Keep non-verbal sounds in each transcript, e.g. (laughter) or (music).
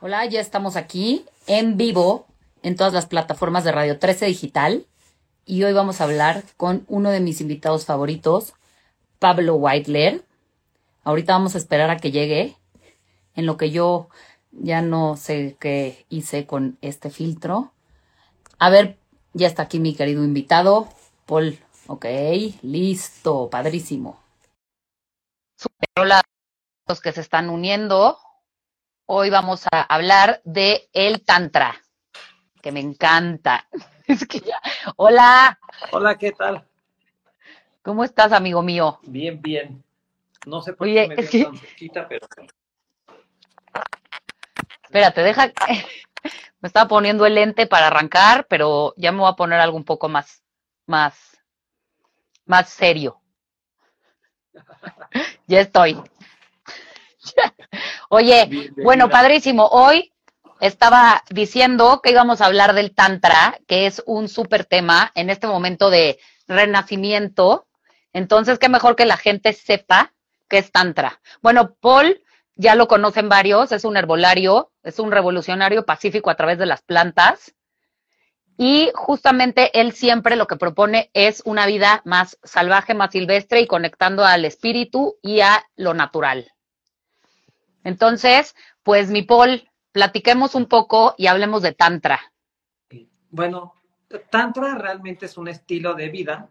Hola, ya estamos aquí en vivo en todas las plataformas de Radio 13 Digital y hoy vamos a hablar con uno de mis invitados favoritos, Pablo Whitler. Ahorita vamos a esperar a que llegue, en lo que yo ya no sé qué hice con este filtro. A ver, ya está aquí mi querido invitado, Paul. Ok, listo, padrísimo. Hola a los que se están uniendo. Hoy vamos a hablar de el Tantra, que me encanta. (laughs) Es que ya. Hola. Hola, ¿qué tal? ¿Cómo estás, amigo mío? Bien, bien. No sé por Oye, qué me es que- tan cerquita, pero Espérate, deja. (laughs) Me estaba poniendo el lente para arrancar, pero ya me voy a poner algo un poco más, más, más serio. (laughs) Ya estoy. Oye, bueno, padrísimo. Hoy estaba diciendo que íbamos a hablar del Tantra, que es un súper tema en este momento de renacimiento. Entonces, qué mejor que la gente sepa qué es Tantra. Bueno, Paul ya lo conocen varios, es un herbolario, es un revolucionario pacífico a través de las plantas. Y justamente él siempre lo que propone es una vida más salvaje, más silvestre y conectando al espíritu y a lo natural. Entonces, pues mi Paul, platiquemos un poco y hablemos de Tantra. bueno, Tantra realmente es un estilo de vida.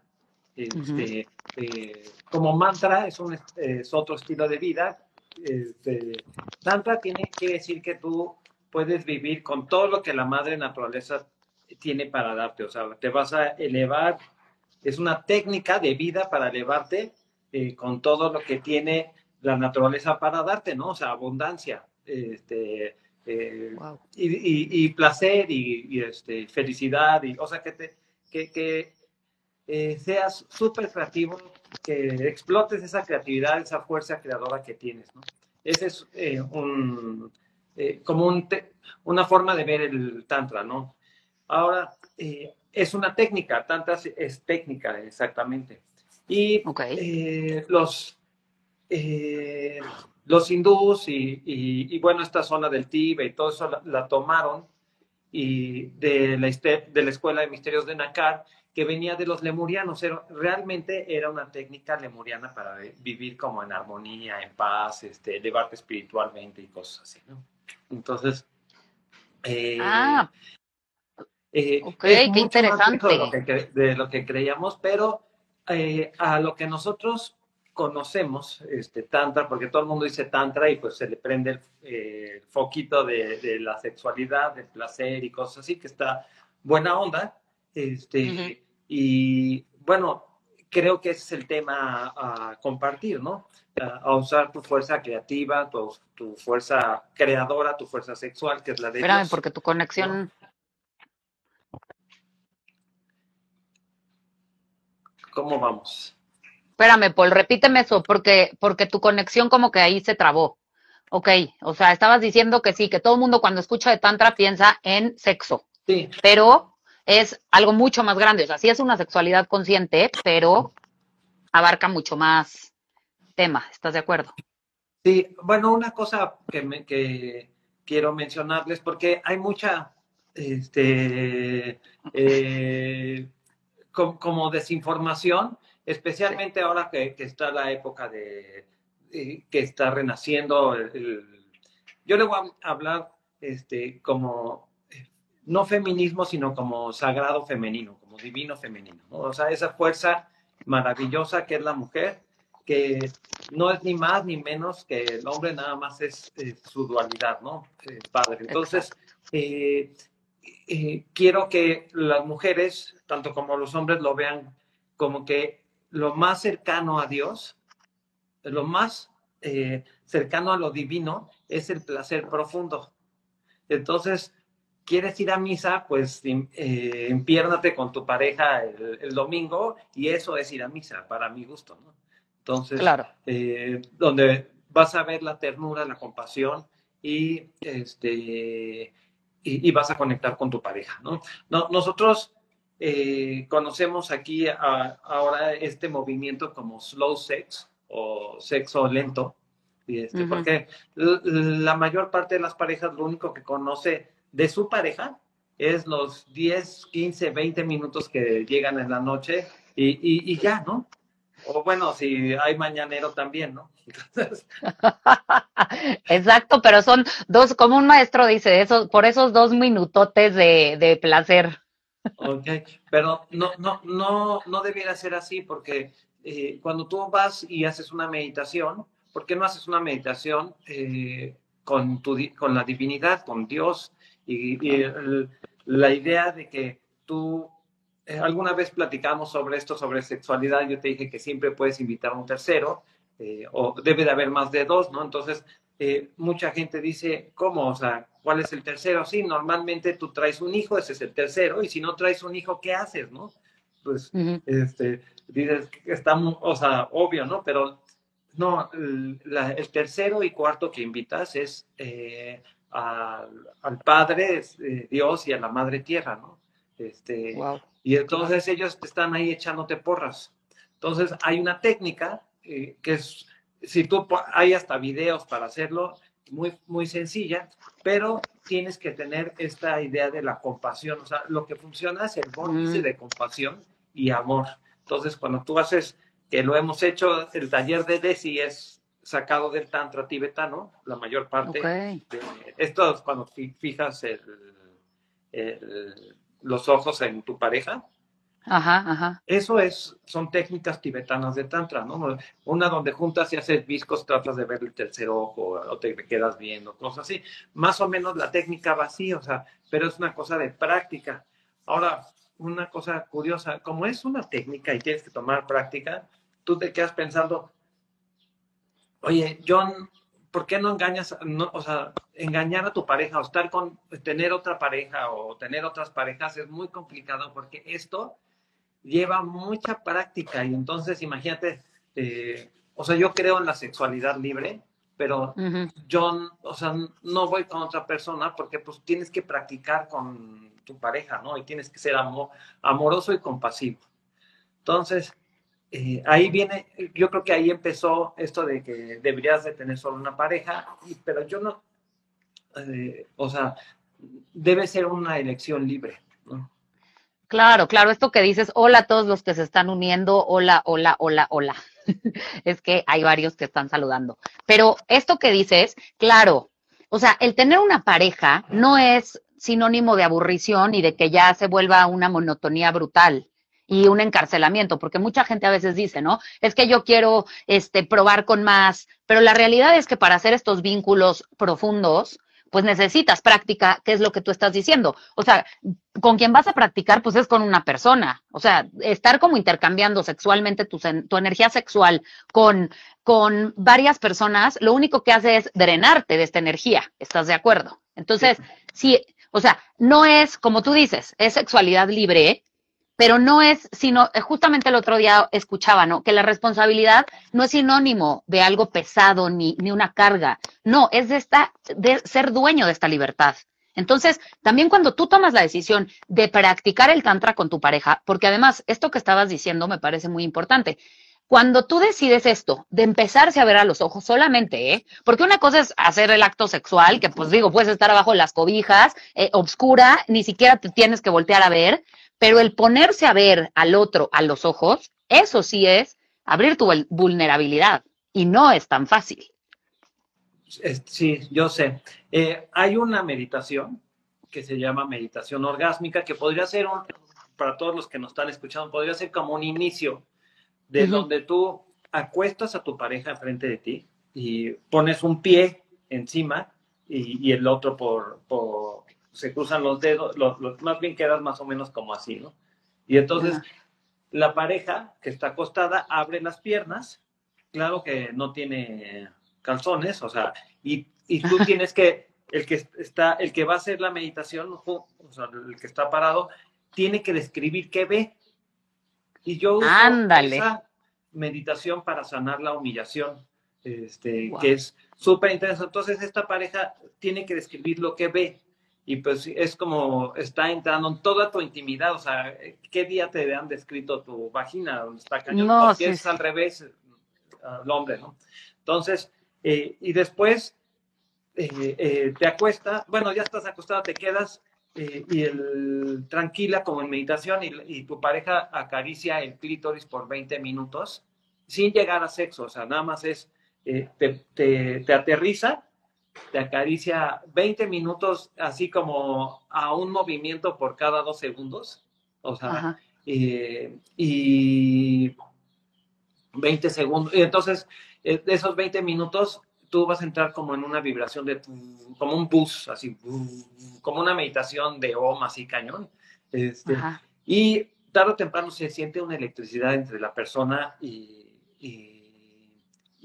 Este, eh, como mantra es, un, es otro estilo de vida. Este, tantra tiene, quiere decir que tú puedes vivir con todo lo que la madre naturaleza tiene para darte. O sea, te vas a elevar. Es una técnica de vida para elevarte eh, con todo lo que tiene la naturaleza para darte, ¿no? O sea, abundancia. Este, eh, y, y- y placer y, y, este, felicidad, y, o sea, que, te, que, que eh, seas súper creativo, que explotes esa creatividad, esa fuerza creadora que tienes, ¿no? Ese es eh, un, como un te- una forma de ver el tantra, ¿no? Ahora, es una técnica, tantra es, técnica, exactamente. Y los, eh, los hindús y, y- y, bueno, esta zona del Tíbet y todo eso la, la tomaron y de la, este- de la Escuela de Misterios de Nakar, que venía de los lemurianos. Era- realmente era una técnica lemuriana para vi- vivir como en armonía, en paz, este, elevarte espiritualmente y cosas así, ¿no? Entonces, eh, Ah, eh, Ok, es qué interesante. De lo que, de lo que creíamos, pero eh, a lo que nosotros conocemos, este, Tantra, porque todo el mundo dice Tantra y pues se le prende el, eh, el foquito de, de la sexualidad, del placer y cosas así, que está buena onda. Este. Y bueno, creo que ese es el tema a, a compartir, ¿no? A, a usar tu fuerza creativa, tu, tu fuerza creadora, tu fuerza sexual, que es la de espérame, porque tu conexión. ¿Cómo vamos? Espérame, Paul, repíteme eso, porque, porque tu conexión como que ahí se trabó. Ok, o sea, estabas diciendo que sí, que todo el mundo cuando escucha de Tantra piensa en sexo, Sí, pero es algo mucho más grande. O sea, sí es una sexualidad consciente, pero abarca mucho más tema. ¿Estás de acuerdo? Sí, bueno, una cosa que, me- que quiero mencionarles, porque hay mucha, este, eh, co- como desinformación, especialmente ahora que, que está la época de, eh, que está renaciendo. el- el- yo le voy a hablar, este, como, no feminismo, sino como sagrado femenino, como divino femenino, ¿no? O sea, esa fuerza maravillosa que es la mujer, que no es ni más ni menos que el hombre, nada más es su dualidad, ¿no? Eh, padre. Entonces, eh, eh, quiero que las mujeres, tanto como los hombres, lo vean como que lo más cercano a Dios, lo más eh, cercano a lo divino, es el placer profundo. Entonces, quieres ir a misa, pues eh, empiérnate con tu pareja el, el domingo y eso es ir a misa, para mi gusto, ¿no? Entonces, Claro. eh, donde vas a ver la ternura, la compasión y, este, y, y vas a conectar con tu pareja, ¿no? No- nosotros eh, conocemos aquí a- ahora este movimiento como slow sex o sexo lento, Y este, Porque la mayor parte de las parejas lo único que conoce de su pareja es los 10, 15, 20 minutos que llegan en la noche y, y, ya, ¿no? O bueno, si hay mañanero también, ¿no? (laughs) Exacto, pero son dos, como un maestro dice, eso, por esos dos minutotes de, de placer. Ok, pero no, no, no, no debiera ser así porque eh, cuando tú vas y haces una meditación, ¿por qué no haces una meditación eh, con, tu, con la divinidad, con Dios? Y, la idea de que tú, eh, alguna vez platicamos sobre esto, sobre sexualidad, yo te dije que siempre puedes invitar a un tercero, o debe de haber más de dos, ¿no? Entonces, mucha gente dice, ¿cómo? O sea, ¿cuál es el tercero? Sí, normalmente tú traes un hijo, ese es el tercero, y si no traes un hijo, ¿qué haces, no? Pues, este, dices está, o sea, obvio, ¿no? Pero no, el, tercero y cuarto que invitas es eh, al, Padre eh, Dios y a la Madre Tierra, ¿no? Este, Y entonces ellos están ahí echándote porras. Entonces hay una técnica eh, que es, si tú hay hasta videos para hacerlo, muy, muy sencilla, pero tienes que tener esta idea de la compasión. O sea, lo que funciona es el vórtice mm. de compasión y amor. Entonces, cuando tú haces, que lo hemos hecho, el taller de Desi es sacado del Tantra tibetano, la mayor parte. esto es cuando fijas los ojos en tu pareja. Ajá, ajá. Eso es, son técnicas tibetanas de Tantra, ¿no? Una donde juntas y haces viscos, tratas de ver el tercer ojo, o te quedas viendo, cosas así. Más o menos la técnica va así, o sea, pero es una cosa de práctica. Ahora, una cosa curiosa, como es una técnica y tienes que tomar práctica, tú te quedas pensando, oye, John, ¿por qué no engañas, o sea, engañar a tu pareja o estar con, tener otra pareja o tener otras parejas es muy complicado porque esto lleva mucha práctica y entonces imagínate, eh, o sea, yo creo en la sexualidad libre, pero yo, o sea, no voy con otra persona porque pues tienes que practicar con tu pareja, ¿no? Y tienes que ser amoroso y compasivo. Entonces, eh, ahí viene, yo creo que ahí empezó esto de que deberías de tener solo una pareja, pero yo no, eh, o sea, debe ser una elección libre, ¿no? Claro, claro, esto que dices, hola a todos los que se están uniendo, hola, hola, hola, hola. (laughs) es que hay varios que están saludando. Pero esto que dices, claro, o sea, el tener una pareja no es sinónimo de aburrición y de que ya se vuelva una monotonía brutal y un encarcelamiento, porque mucha gente a veces dice, ¿no? Es que yo quiero este probar con más, pero la realidad es que para hacer estos vínculos profundos, pues necesitas práctica, que es lo que tú estás diciendo. O sea, con quien vas a practicar, pues es con una persona. O sea, estar como intercambiando sexualmente tu, tu energía sexual con, con varias personas, lo único que hace es drenarte de esta energía. ¿Estás de acuerdo? Entonces, sí, o sea, no es, como tú dices, es sexualidad libre, pero no es, sino, eh, justamente el otro día escuchaba, ¿no? Que la responsabilidad no es sinónimo de algo pesado ni, ni una carga, no, es de, esta, de ser dueño de esta libertad. Entonces, también cuando tú tomas la decisión de practicar el tantra con tu pareja, porque además esto que estabas diciendo me parece muy importante, cuando tú decides esto, de empezarse a ver a los ojos solamente, ¿eh? Porque una cosa es hacer el acto sexual, que pues digo, puedes estar abajo de las cobijas, eh, obscura, ni siquiera te tienes que voltear a ver, pero el ponerse a ver al otro a los ojos, eso sí es abrir tu vulnerabilidad y no es tan fácil. Sí, yo sé. Eh, hay una meditación que se llama meditación orgásmica que podría ser, un, para todos los que nos están escuchando, podría ser como un inicio de donde tú acuestas a tu pareja frente de ti y pones un pie encima y, el otro por, por, se cruzan los dedos, los, más bien quedas más o menos como así, ¿no? Y entonces la pareja que está acostada abre las piernas, claro que no tiene calzones, o sea, y, y tú tienes que, el que está, el que va a hacer la meditación, o sea, el que está parado, tiene que describir qué ve. Y yo uso esa meditación para sanar la humillación, este, que es súper interesante. Entonces, esta pareja tiene que describir lo que ve. Y pues es como está entrando en toda tu intimidad. O sea, ¿qué día te han descrito tu vagina? donde está cañón? No, si es al revés, al hombre, ¿no? Entonces, Eh, y después eh, eh, te acuestas, bueno, ya estás acostado, te quedas y el, tranquila como en meditación y, tu pareja acaricia el clítoris por 20 minutos sin llegar a sexo, o sea, nada más es, te, te, aterriza, te acaricia 20 minutos así como a un movimiento por cada dos segundos, o sea, y 20 segundos, y entonces esos 20 minutos tú vas a entrar como en una vibración de, como un bus, así, como una meditación de OM, así cañón. Este, y tarde o temprano se siente una electricidad entre la persona y, y,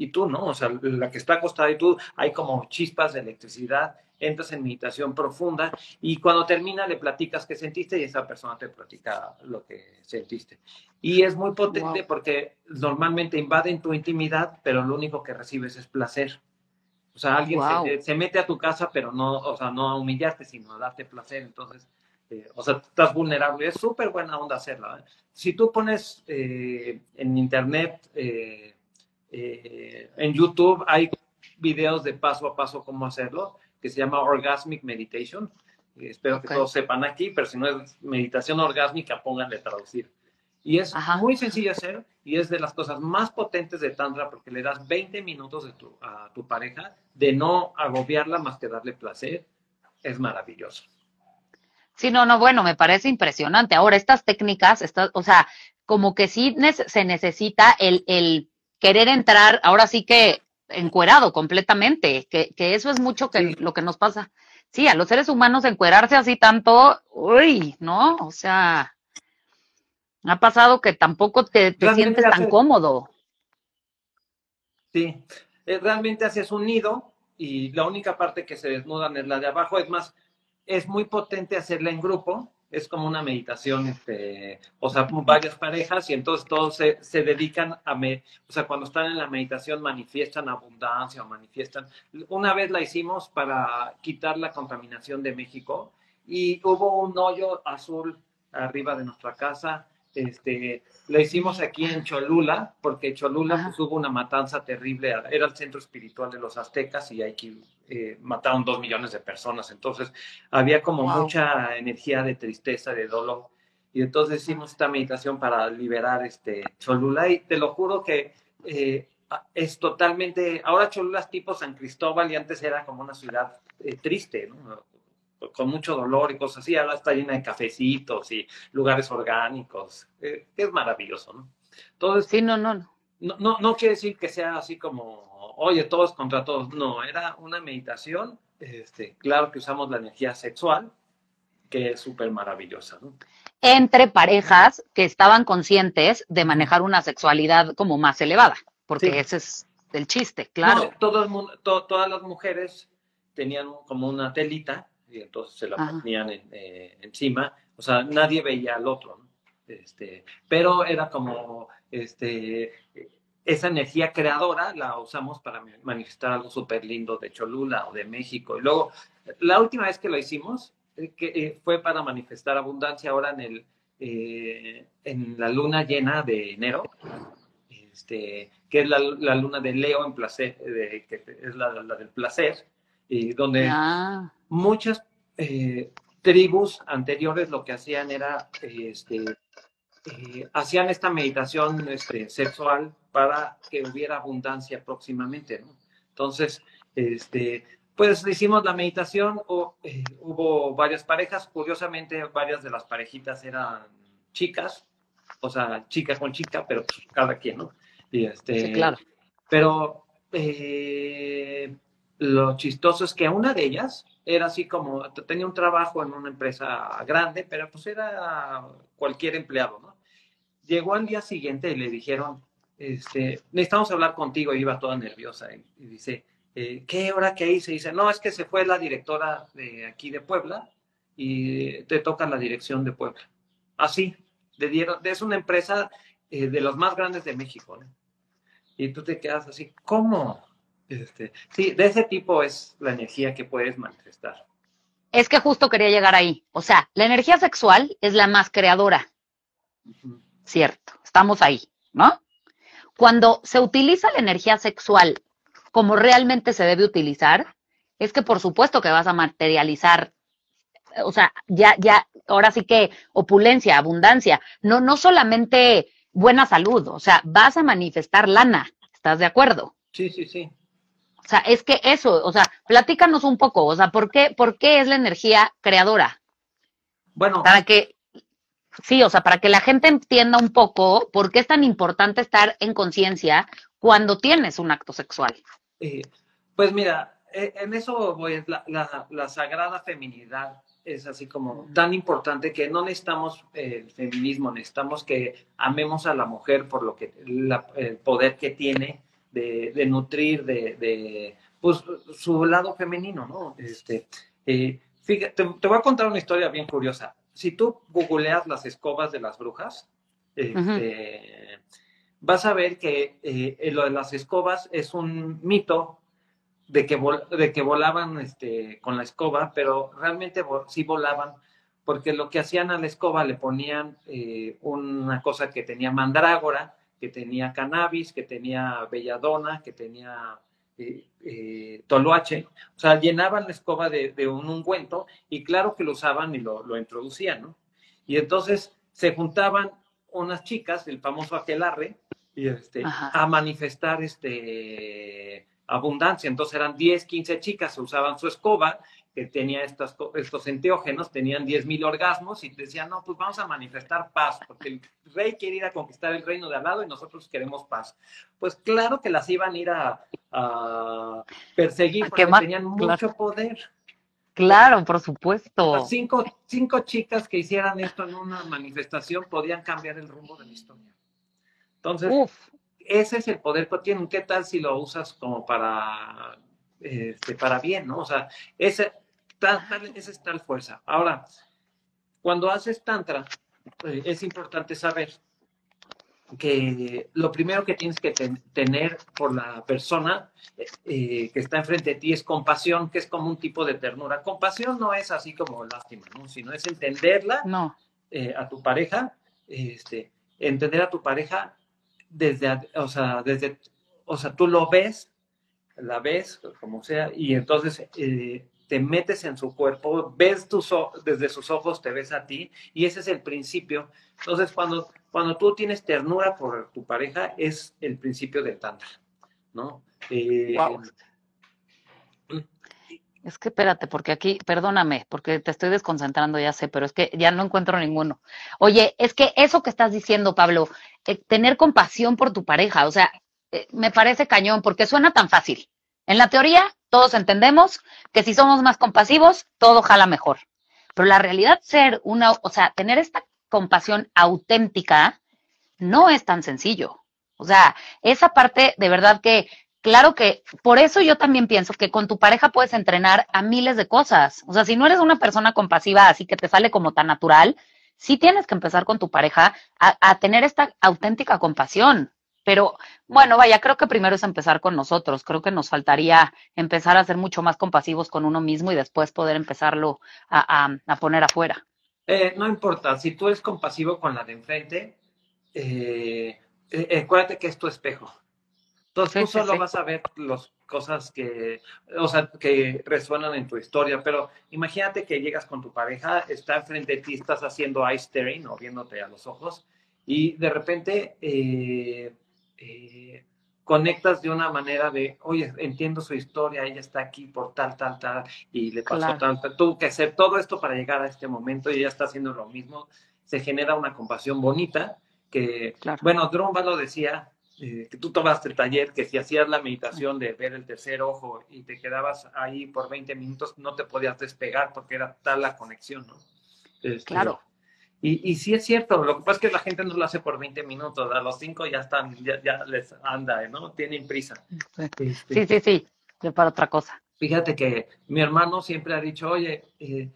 tú, ¿no? O sea, la que está acostada y tú, hay como chispas de electricidad, entras en meditación profunda y cuando termina le platicas qué sentiste y esa persona te platica lo que sentiste. Y es muy potente porque normalmente invaden tu intimidad, pero lo único que recibes es placer. O sea, alguien se, mete a tu casa, pero no, o sea, no a humillarte, sino a darte placer. Entonces, eh, o sea, estás vulnerable. Es súper buena onda hacerla. ¿eh? Si tú pones eh, en internet, en YouTube, hay videos de paso a paso cómo hacerlo, que se llama Orgasmic Meditation. espero que todos sepan aquí, pero si no es meditación orgásmica, pónganle traducir. Y es muy sencillo hacer y es de las cosas más potentes de Tantra porque le das 20 minutos de tu, a tu pareja de no agobiarla más que darle placer. Es maravilloso. Sí, no, no, bueno, me parece impresionante. Ahora, estas técnicas, estas, o sea, como que sí se necesita el, el querer entrar, ahora sí que encuerado completamente, que, que eso es mucho que lo que nos pasa. Sí, a los seres humanos encuerarse así tanto, uy, ¿no? O sea, ha pasado que tampoco te, sientes tan cómodo. Sí, eh, realmente haces un nido y la única parte que se desnudan es la de abajo. Es más, es muy potente hacerla en grupo. Es como una meditación, este, o sea, varias parejas y entonces todos se, se dedican a, me, o sea, cuando están en la meditación manifiestan abundancia o manifiestan. Una vez la hicimos para quitar la contaminación de México y hubo un hoyo azul arriba de nuestra casa este, lo hicimos aquí en Cholula, porque Cholula pues, hubo una matanza terrible, era el centro espiritual de los aztecas y aquí eh, mataron dos millones de personas, entonces había como mucha energía de tristeza, de dolor, y entonces hicimos esta meditación para liberar este Cholula. Y te lo juro que eh, es totalmente, ahora Cholula es tipo San Cristóbal y antes era como una ciudad eh, triste, ¿no? Con mucho dolor y cosas así, ahora está llena de cafecitos y lugares orgánicos. Eh, es maravilloso, ¿no? Entonces, sí, no, no, no. No, no quiere decir que sea así como, oye, todos contra todos. No, era una meditación. Este, claro que usamos la energía sexual, que es súper maravillosa, ¿no? Entre parejas que estaban conscientes de manejar una sexualidad como más elevada, porque ese es el chiste, claro. todo el mundo, todas las mujeres tenían como una telita y entonces se la ponían eh, encima, o sea, nadie veía al otro, este, pero era como, este, esa energía creadora la usamos para manifestar algo súper lindo de Cholula o de México. Y luego, la última vez que lo hicimos, eh, que eh, fue para manifestar abundancia ahora en el, en la luna llena de enero, este, que es la, luna de Leo en placer, que es la, del placer, y donde ah muchas eh, tribus anteriores lo que hacían era, este, eh, hacían esta meditación este, sexual para que hubiera abundancia próximamente, ¿no? Entonces, este, pues hicimos la meditación, o, eh, hubo varias parejas, curiosamente varias de las parejitas eran chicas, o sea, chica con chica, pero pues, cada quien, ¿no? Y este, sí, claro. Pero lo chistoso es que una de ellas era así como, tenía un trabajo en una empresa grande, pero pues era cualquier empleado, ¿no? Llegó al día siguiente y le dijeron, este, necesitamos hablar contigo, y iba toda nerviosa, y, dice, eh, ¿qué hora que hice? Y dice, no, es que se fue la directora de aquí de Puebla y te toca la dirección de Puebla. Así, le dieron, es una empresa eh, de los más grandes de México, ¿no? Y tú te quedas así, ¿cómo? Este, sí, de ese tipo es la energía que puedes manifestar. Es que justo quería llegar ahí. O sea, la energía sexual es la más creadora. Cierto, estamos ahí, ¿no? Cuando se utiliza la energía sexual como realmente se debe utilizar, es que por supuesto que vas a materializar, o sea, ya, ya, ahora sí que opulencia, abundancia, no, no solamente buena salud, o sea, vas a manifestar lana, ¿estás de acuerdo? Sí, sí, sí. O sea, es que eso, o sea, platícanos un poco, o sea, ¿por qué, por qué es la energía creadora? Bueno. Para que, sí, o sea, para que la gente entienda un poco por qué es tan importante estar en conciencia cuando tienes un acto sexual. Eh, pues mira, eh, en eso voy, la, la, sagrada feminidad es así como tan importante que no necesitamos el feminismo, necesitamos que amemos a la mujer por lo que el poder que tiene de, nutrir de, pues, su lado femenino, ¿no? Este, eh, fíjate, te, voy a contar una historia bien curiosa. Si tú googleas las escobas de las brujas, este, vas a ver que eh, lo de las escobas es un mito de que, de que volaban este, con la escoba, pero realmente sí volaban, porque lo que hacían a la escoba le ponían eh, una cosa que tenía mandrágora, que tenía cannabis, que tenía belladona, que tenía eh, eh, toloache, o sea, llenaban la escoba de, un ungüento y claro que lo usaban y lo, introducían, ¿no? Y entonces se juntaban unas chicas, el famoso aquelarre, y este, a manifestar este, abundancia. Entonces eran 10, 15 chicas, usaban su escoba que tenía estos, estos enteógenos, tenían 10.000 orgasmos y decían, no, pues vamos a manifestar paz, porque el rey quiere ir a conquistar el reino de al lado y nosotros queremos paz. Pues claro que las iban a ir a, perseguir porque tenían mucho poder. Claro, por supuesto. Cinco, cinco chicas que hicieran esto en una manifestación podían cambiar el rumbo de la historia. Entonces, ese es el poder que tienen. ¿Qué tal si lo usas como para este, para bien, ¿no? O sea, esa, esa es tal fuerza. Ahora, cuando haces tantra, eh, es importante saber que lo primero que tienes que tener por la persona eh, que está enfrente de ti es compasión, que es como un tipo de ternura. Compasión no es así como lástima, ¿no? sino es entenderla no. Eh, a tu pareja, este, entender a tu pareja desde, o sea, desde, o sea, tú lo ves la ves, como sea, y entonces eh, te metes en su cuerpo, ves tus desde sus ojos, te ves a ti, y ese es el principio. Entonces, cuando, cuando tú tienes ternura por tu pareja, es el principio del tantra, ¿no? Eh, es que espérate, porque aquí, perdóname, porque te estoy desconcentrando, ya sé, pero es que ya no encuentro ninguno. Oye, es que eso que estás diciendo, Pablo, eh, tener compasión por tu pareja, o sea, eh, me parece cañón porque suena tan fácil. En la teoría, todos entendemos que si somos más compasivos, todo jala mejor. Pero la realidad ser una, o sea, tener esta compasión auténtica no es tan sencillo. O sea, esa parte de verdad que, claro que, por eso yo también pienso que con tu pareja puedes entrenar a miles de cosas. O sea, si no eres una persona compasiva así que te sale como tan natural, sí tienes que empezar con tu pareja a, a tener esta auténtica compasión. Pero bueno, vaya, creo que primero es empezar con nosotros. Creo que nos faltaría empezar a ser mucho más compasivos con uno mismo y después poder empezarlo a, poner afuera. Eh, no importa, si tú eres compasivo con la de enfrente, eh, eh, acuérdate que es tu espejo. Entonces tú solo vas a ver las cosas que, o sea, que resuenan en tu historia, pero imagínate que llegas con tu pareja, está enfrente de ti, estás haciendo eye staring o viéndote a los ojos, y de repente eh, conectas de una manera de, oye, entiendo su historia, ella está aquí por tal, tal, tal, y le pasó tal, tal, tuvo que hacer todo esto para llegar a este momento y ella está haciendo lo mismo, se genera una compasión bonita, que, bueno, Dromba lo decía, eh, que tú tomaste el taller, que si hacías la meditación de ver el tercer ojo y te quedabas ahí por 20 minutos, no te podías despegar porque era tal la conexión, ¿no? Este, claro. Y, y sí es cierto, lo que pasa es que la gente no lo hace por 20 minutos, a los 5 ya están, ya, les anda, ¿no? Tienen prisa. Este, sí, sí, sí, para otra cosa. Fíjate que mi hermano siempre ha dicho, oye, eh,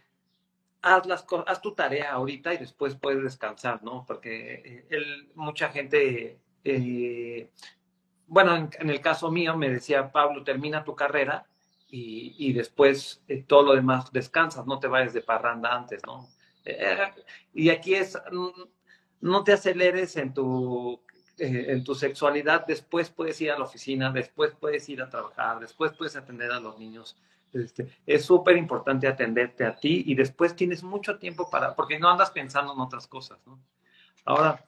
haz, las, haz tu tarea ahorita y después puedes descansar, ¿no? Porque eh, él, mucha gente, eh, bueno, en, el caso mío me decía, Pablo, termina tu carrera y, y después todo lo demás descansas, no te vayas de parranda antes, ¿no? y aquí es, mm, no te aceleres en tu eh, en tu sexualidad, después puedes ir a la oficina, después puedes ir a trabajar, después puedes atender a los niños. Este, es súper importante atenderte a ti y después tienes mucho tiempo para, porque no andas pensando en otras cosas, ¿no? Ahora,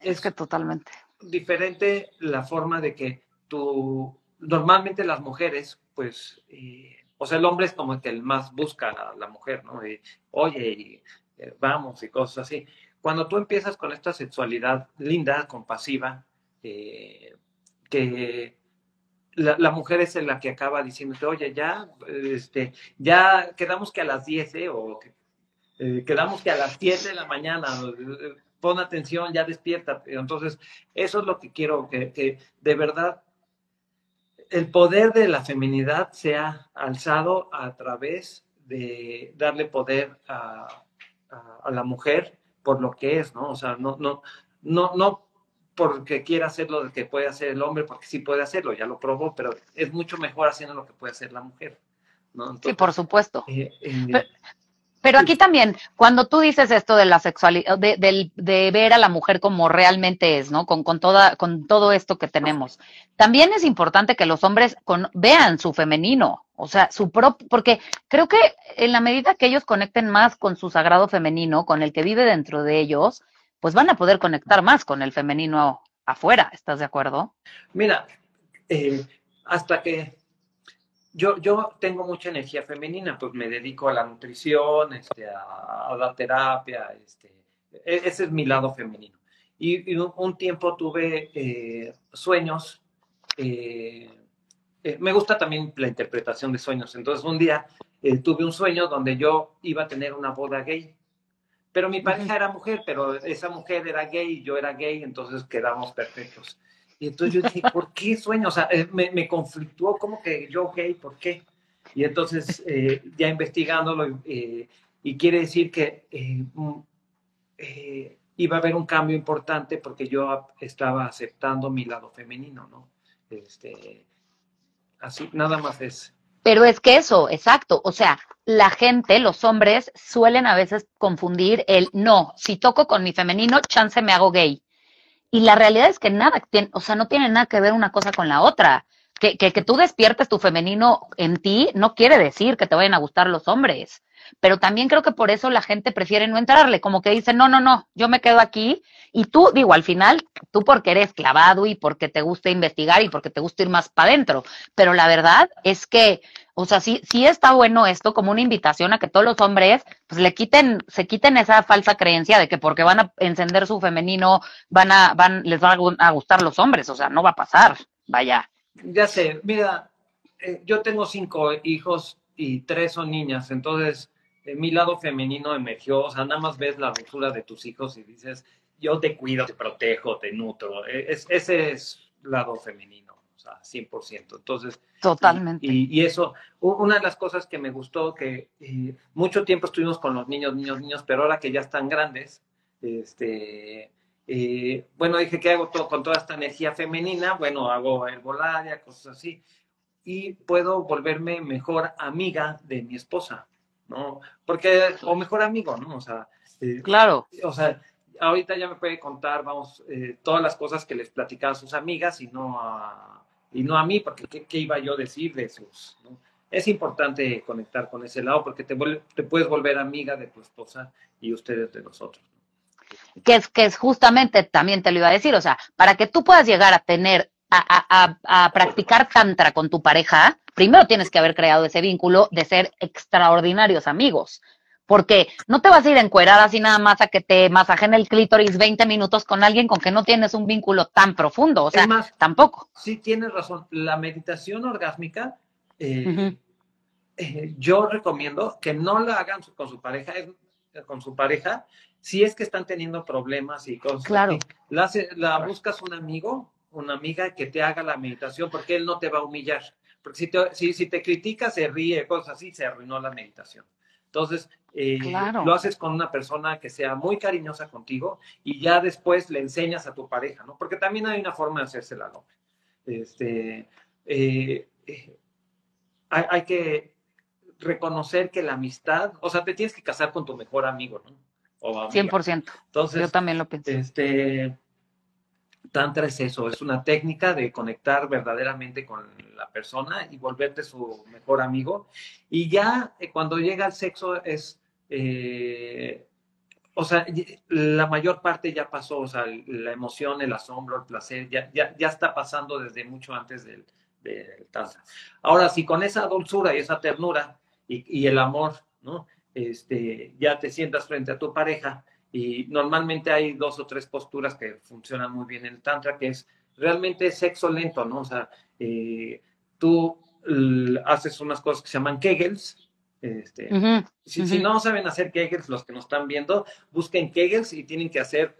es, que totalmente. Diferente la forma de que tú, normalmente las mujeres, pues, eh, o sea, el hombre es como el que más busca a la, mujer, ¿no? Y, Oye, eh, vamos y cosas así cuando tú empiezas con esta sexualidad linda, compasiva, eh, que la, mujer es la que acaba diciéndote, oye, ya, este, ya quedamos que a las 10, ¿eh? o eh, quedamos que a las 7 de la mañana, pon atención, ya despierta. Entonces, eso es lo que quiero, que, de verdad el poder de la feminidad sea alzado a través de darle poder a la mujer por lo que es, ¿no? O sea, no, no, no, no porque quiera hacer lo que puede hacer el hombre, porque sí puede hacerlo, ya lo probó, pero es mucho mejor haciendo lo que puede hacer la mujer. ¿no? sí, por supuesto. Eh, eh, pero, aquí también, cuando tú dices esto de la sexualidad, de, de, ver a la mujer como realmente es, ¿no? Con, con, toda, con todo esto que tenemos, también es importante que los hombres con, vean su femenino, o sea, su propio, porque creo que en la medida que ellos conecten más con su sagrado femenino, con el que vive dentro de ellos, pues van a poder conectar más con el femenino afuera. ¿Estás de acuerdo? Mira, eh, hasta que yo, yo tengo mucha energía femenina, pues me dedico a la nutrición, este, a, la terapia, este, e, ese es mi lado femenino. Y, un, tiempo tuve eh, sueños. Eh, eh, me gusta también la interpretación de sueños. Entonces, un día eh, tuve un sueño donde yo iba a tener una boda gay. Pero mi pareja era mujer, pero esa mujer era gay y yo era gay, entonces quedamos perfectos. Y entonces yo dije, ¿por qué sueño? O sea, eh, me, me conflictuó, ¿cómo que yo gay? ¿Por qué? Y entonces, ya investigándolo, y quiere decir que mm, iba a haber un cambio importante porque yo estaba aceptando mi lado femenino, ¿no? Este, Así, nada más es. Pero es que eso, exacto. O sea, la gente, los hombres, suelen a veces confundir el no, si toco con mi femenino, chance me hago gay. Y la realidad es que nada, o sea, no tiene nada que ver una cosa con la otra. Que, que, que tú despiertes tu femenino en ti no quiere decir que te vayan a gustar los hombres pero también creo que por eso la gente prefiere no entrarle, como que dice, no, no, no, yo me quedo aquí y tú, digo, al final, tú porque eres clavado y porque te gusta investigar y porque te gusta ir más para adentro, pero la verdad es que, o sea, sí, sí está bueno esto como una invitación a que todos los hombres, pues le quiten, se quiten esa falsa creencia de que porque van a encender su femenino, van a, van, les van a gustar los hombres, o sea, no va a pasar, vaya. Ya sé, mira, eh, yo tengo cinco hijos y tres son niñas, entonces mi lado femenino emergió, o sea, nada más ves la dulzura de tus hijos y dices, yo te cuido, te protejo, te nutro. E, es, ese es lado femenino, o sea, 100%. Entonces, totalmente. Y, eso, una de las cosas que me gustó, que mucho tiempo estuvimos con los niños, niños, niños, pero ahora que ya están grandes, este, eh, bueno, dije, ¿qué hago todo, con toda esta energía femenina? Bueno, hago herbolaria, cosas así. Y puedo volverme mejor amiga de mi esposa. ¿No? Porque, o mejor amigo, ¿no? O sea, eh, claro. O sea, ahorita ya me puede contar, vamos, eh, todas las cosas que les platicaba a sus amigas y no a, y no a mí, porque ¿qué, iba yo a decir de sus, Es importante conectar con ese lado porque te, te puedes volver amiga de tu esposa y ustedes de nosotros. Que es, que es justamente, también te lo iba a decir, o sea, para que tú puedas llegar a tener, a, a, a practicar tantra con tu pareja, primero tienes que haber creado ese vínculo de ser extraordinarios amigos. Porque no te vas a ir encuerada así nada más a que te masajen el clítoris 20 minutos con alguien con que no tienes un vínculo tan profundo. O sea, tampoco. Sí, tienes razón. La meditación orgásmica, eh, eh, yo recomiendo que no la hagan con su pareja, con su pareja, si es que están teniendo problemas y cosas. Claro. La, la buscas un amigo, una amiga que te haga la meditación porque él no te va a humillar. Porque si te, si, te critica, se ríe, cosas así, se arruinó la meditación. Entonces, eh, lo haces con una persona que sea muy cariñosa contigo y ya después le enseñas a tu pareja, ¿no? Porque también hay una forma de hacerse la hombre. Este, eh, eh, hay, que reconocer que la amistad, o sea, te tienes que casar con tu mejor amigo, ¿no? O 100%. Entonces, yo también lo pensé. Este, Tantra es eso, es una técnica de conectar verdaderamente con la persona y volverte su mejor amigo. Y ya eh, cuando llega el sexo es, eh, o sea, la mayor parte ya pasó, o sea, la emoción, el asombro, el placer, ya, ya, ya está pasando desde mucho antes del, del Tantra. Ahora, si con esa dulzura y esa ternura y, y el amor, ¿no? Este, ya te sientas frente a tu pareja, y normalmente hay dos o tres posturas que funcionan muy bien en el Tantra, que es realmente sexo lento, ¿no? O sea, eh, tú haces unas cosas que se llaman Kegels. Este, si, si, no saben hacer Kegels, los que nos están viendo, busquen Kegels y tienen que hacer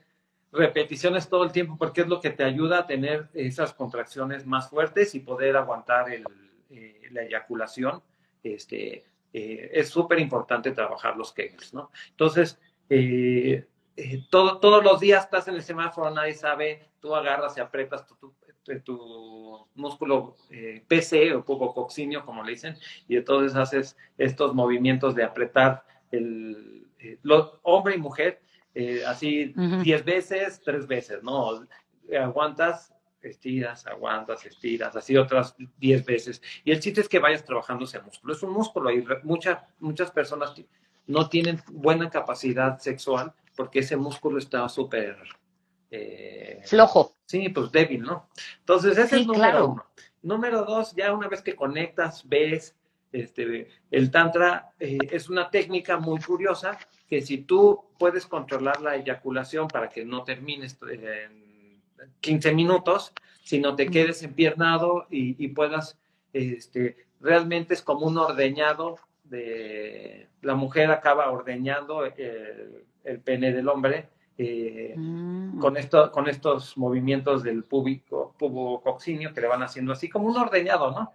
repeticiones todo el tiempo porque es lo que te ayuda a tener esas contracciones más fuertes y poder aguantar el, eh, la eyaculación. Este, eh, es súper importante trabajar los Kegels, ¿no? Entonces, eh, eh, todo, todos los días estás en el semáforo, nadie sabe, tú agarras y aprietas tu, tu, músculo eh, PC o coxinio, como le dicen, y entonces haces estos movimientos de apretar el, hombre y mujer, así 10 veces, tres veces, ¿no? Aguantas, estiras, aguantas, estiras, así otras 10 veces. Y el chiste es que vayas trabajando ese músculo. Es un músculo y muchas muchas personas no tienen buena capacidad sexual porque ese músculo está súper... Eh, Flojo. Sí, pues débil, ¿no? Entonces, ese es número uno. Número dos, ya una vez que conectas, ves, este, el tantra eh, es una técnica muy curiosa que si tú puedes controlar la eyaculación para que no termines en 15 minutos, sino te quedes empiernado y, y puedas, este, realmente es como un ordeñado de la mujer acaba ordeñando el, pene del hombre eh, mm. con, esto, con estos movimientos del púbico, pubocoxinio que le van haciendo así como un ordeñado, ¿no?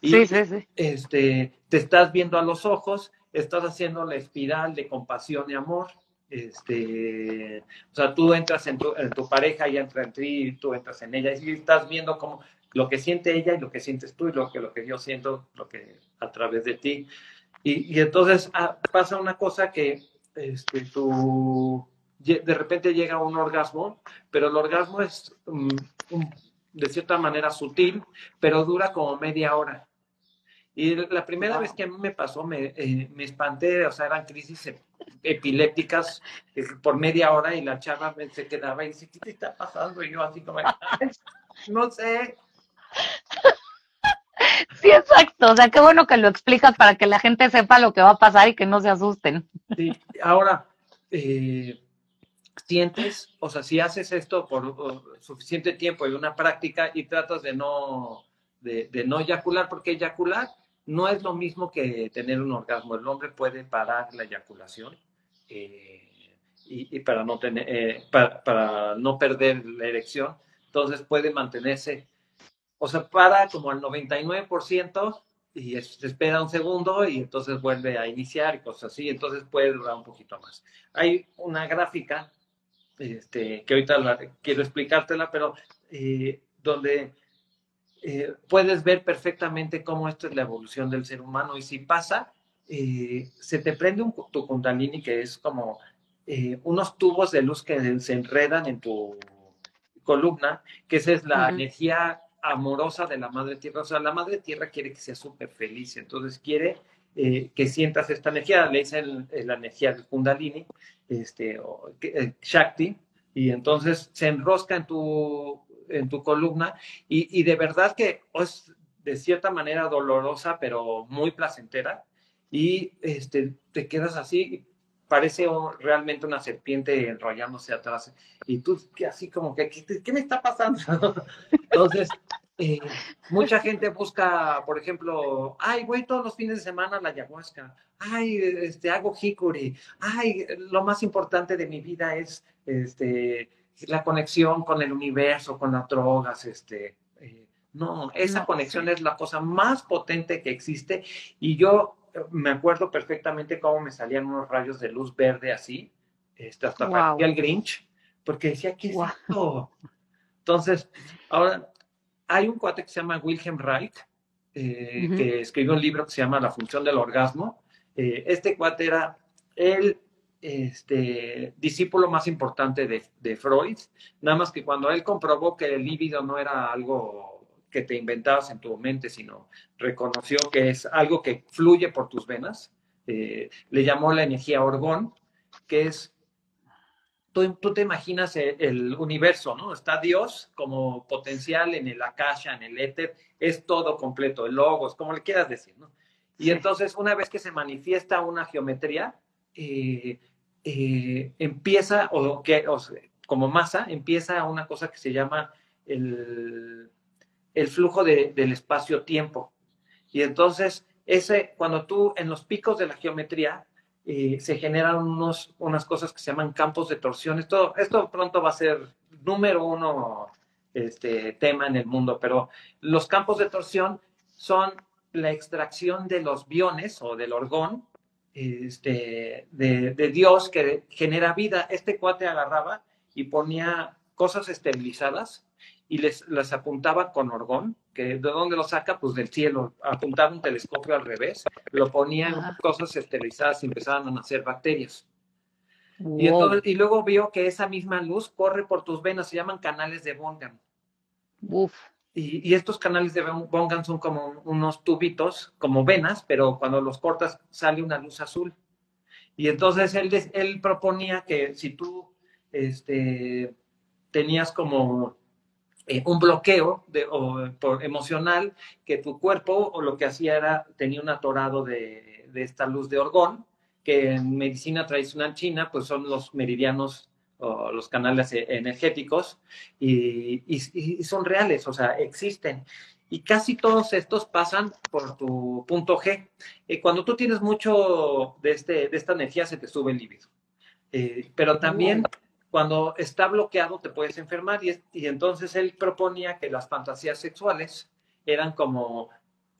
Y, sí, sí, sí. Este, te estás viendo a los ojos, estás haciendo la espiral de compasión y amor. Este, o sea, tú entras en tu, en tu pareja y entra en ti, tú entras en ella y estás viendo como lo que siente ella y lo que sientes tú y lo que, lo que yo siento, lo que a través de ti. Y, entonces ah, pasa una cosa que este, de repente llega un orgasmo, pero el orgasmo es mm, de cierta manera sutil, pero dura como media hora. Y la primera vez que a mí me pasó, me, eh, me espanté, o sea, eran crisis epilépticas eh, por media hora y la chava se quedaba y dice, ¿qué te está pasando? Y yo así como, no sé. (laughs) Sí, exacto. O sea, qué bueno que lo explicas para que la gente sepa lo que va a pasar y que no se asusten. Sí, ahora, eh, sientes, o sea, si haces esto por suficiente tiempo y una práctica y tratas de no, de, no eyacular, porque eyacular no es lo mismo que tener un orgasmo. El hombre puede parar la eyaculación eh, y, para, no tener, eh, para no perder la erección. Entonces puede mantenerse o sea, para como al 99% y se espera un segundo y entonces vuelve a iniciar y cosas así, entonces puede durar un poquito más. Hay una gráfica este, que ahorita quiero explicártela, pero eh, donde eh, puedes ver perfectamente cómo esto es la evolución del ser humano y si pasa, eh, se te prende un, tu kundalini que es como unos tubos de luz que se enredan en tu columna, que esa es la energía amorosa de la Madre Tierra. O sea, la Madre Tierra quiere que seas súper feliz, entonces quiere eh, que sientas esta energía, le dicen la energía del Kundalini, este, eh, Shakti, y entonces se enrosca en tu, en tu columna y, y de verdad que es de cierta manera dolorosa, pero muy placentera, y este, te quedas así parece realmente una serpiente enrollándose atrás. Y tú, así como que, ¿qué, me está pasando? (laughs) Entonces, eh, mucha gente busca, por ejemplo, ay, voy todos los fines de semana a la ayahuasca, ay, este, hago hikuri, ay, lo más importante de mi vida es este, la conexión con el universo, con las drogas, este. Eh, no, esa conexión es la cosa más potente que existe y yo me acuerdo perfectamente cómo me salían unos rayos de luz verde así, este, hasta wow. el Grinch, porque decía, ¿qué es esto? Entonces, ahora hay un cuate que se llama Wilhelm Reich, eh, que escribió un libro que se llama La función del orgasmo. Eh, este cuate era, él este, discípulo más importante de, de, Freud, nada más que cuando él comprobó que el líbido no era algo que te inventabas en tu mente, sino reconoció que es algo que fluye por tus venas, eh, le llamó la energía orgón, que es, tú, tú te imaginas el, el, universo, ¿no? Está Dios como potencial en el akasha, en el éter, es todo completo, el logos, como le quieras decir, ¿no? Y entonces, una vez que se manifiesta una geometría, eh, eh, empieza, o, que, o como masa, empieza una cosa que se llama el, el flujo de, del espacio-tiempo. Y entonces, ese, cuando tú en los picos de la geometría eh, se generan unos, unas cosas que se llaman campos de torsión. Esto, esto pronto va a ser número uno este, tema en el mundo, pero los campos de torsión son la extracción de los biones o del orgón este, de, de, Dios que genera vida. Este cuate agarraba y ponía cosas esterilizadas y les, las apuntaba con orgón, que ¿de dónde lo saca? Pues del cielo. Apuntaba un telescopio al revés, lo ponía en cosas esterilizadas y empezaban a nacer bacterias. Wow. Y, entonces, y luego vio que esa misma luz corre por tus venas, se llaman canales de Bongan. Uf. Y, y, estos canales de Bongan son como unos tubitos, como venas, pero cuando los cortas sale una luz azul. Y entonces él, él proponía que si tú este, tenías como eh, un bloqueo emocional, que tu cuerpo o lo que hacía era, tenía un atorado de, esta luz de orgón, que en medicina tradicional china, pues son los meridianos o los canales energéticos y, son reales, o sea, existen. Y casi todos estos pasan por tu punto G. Eh, cuando tú tienes mucho de, este, de esta energía, se te sube el líbido. Eh, pero también cuando está bloqueado te puedes enfermar y, y, entonces él proponía que las fantasías sexuales eran como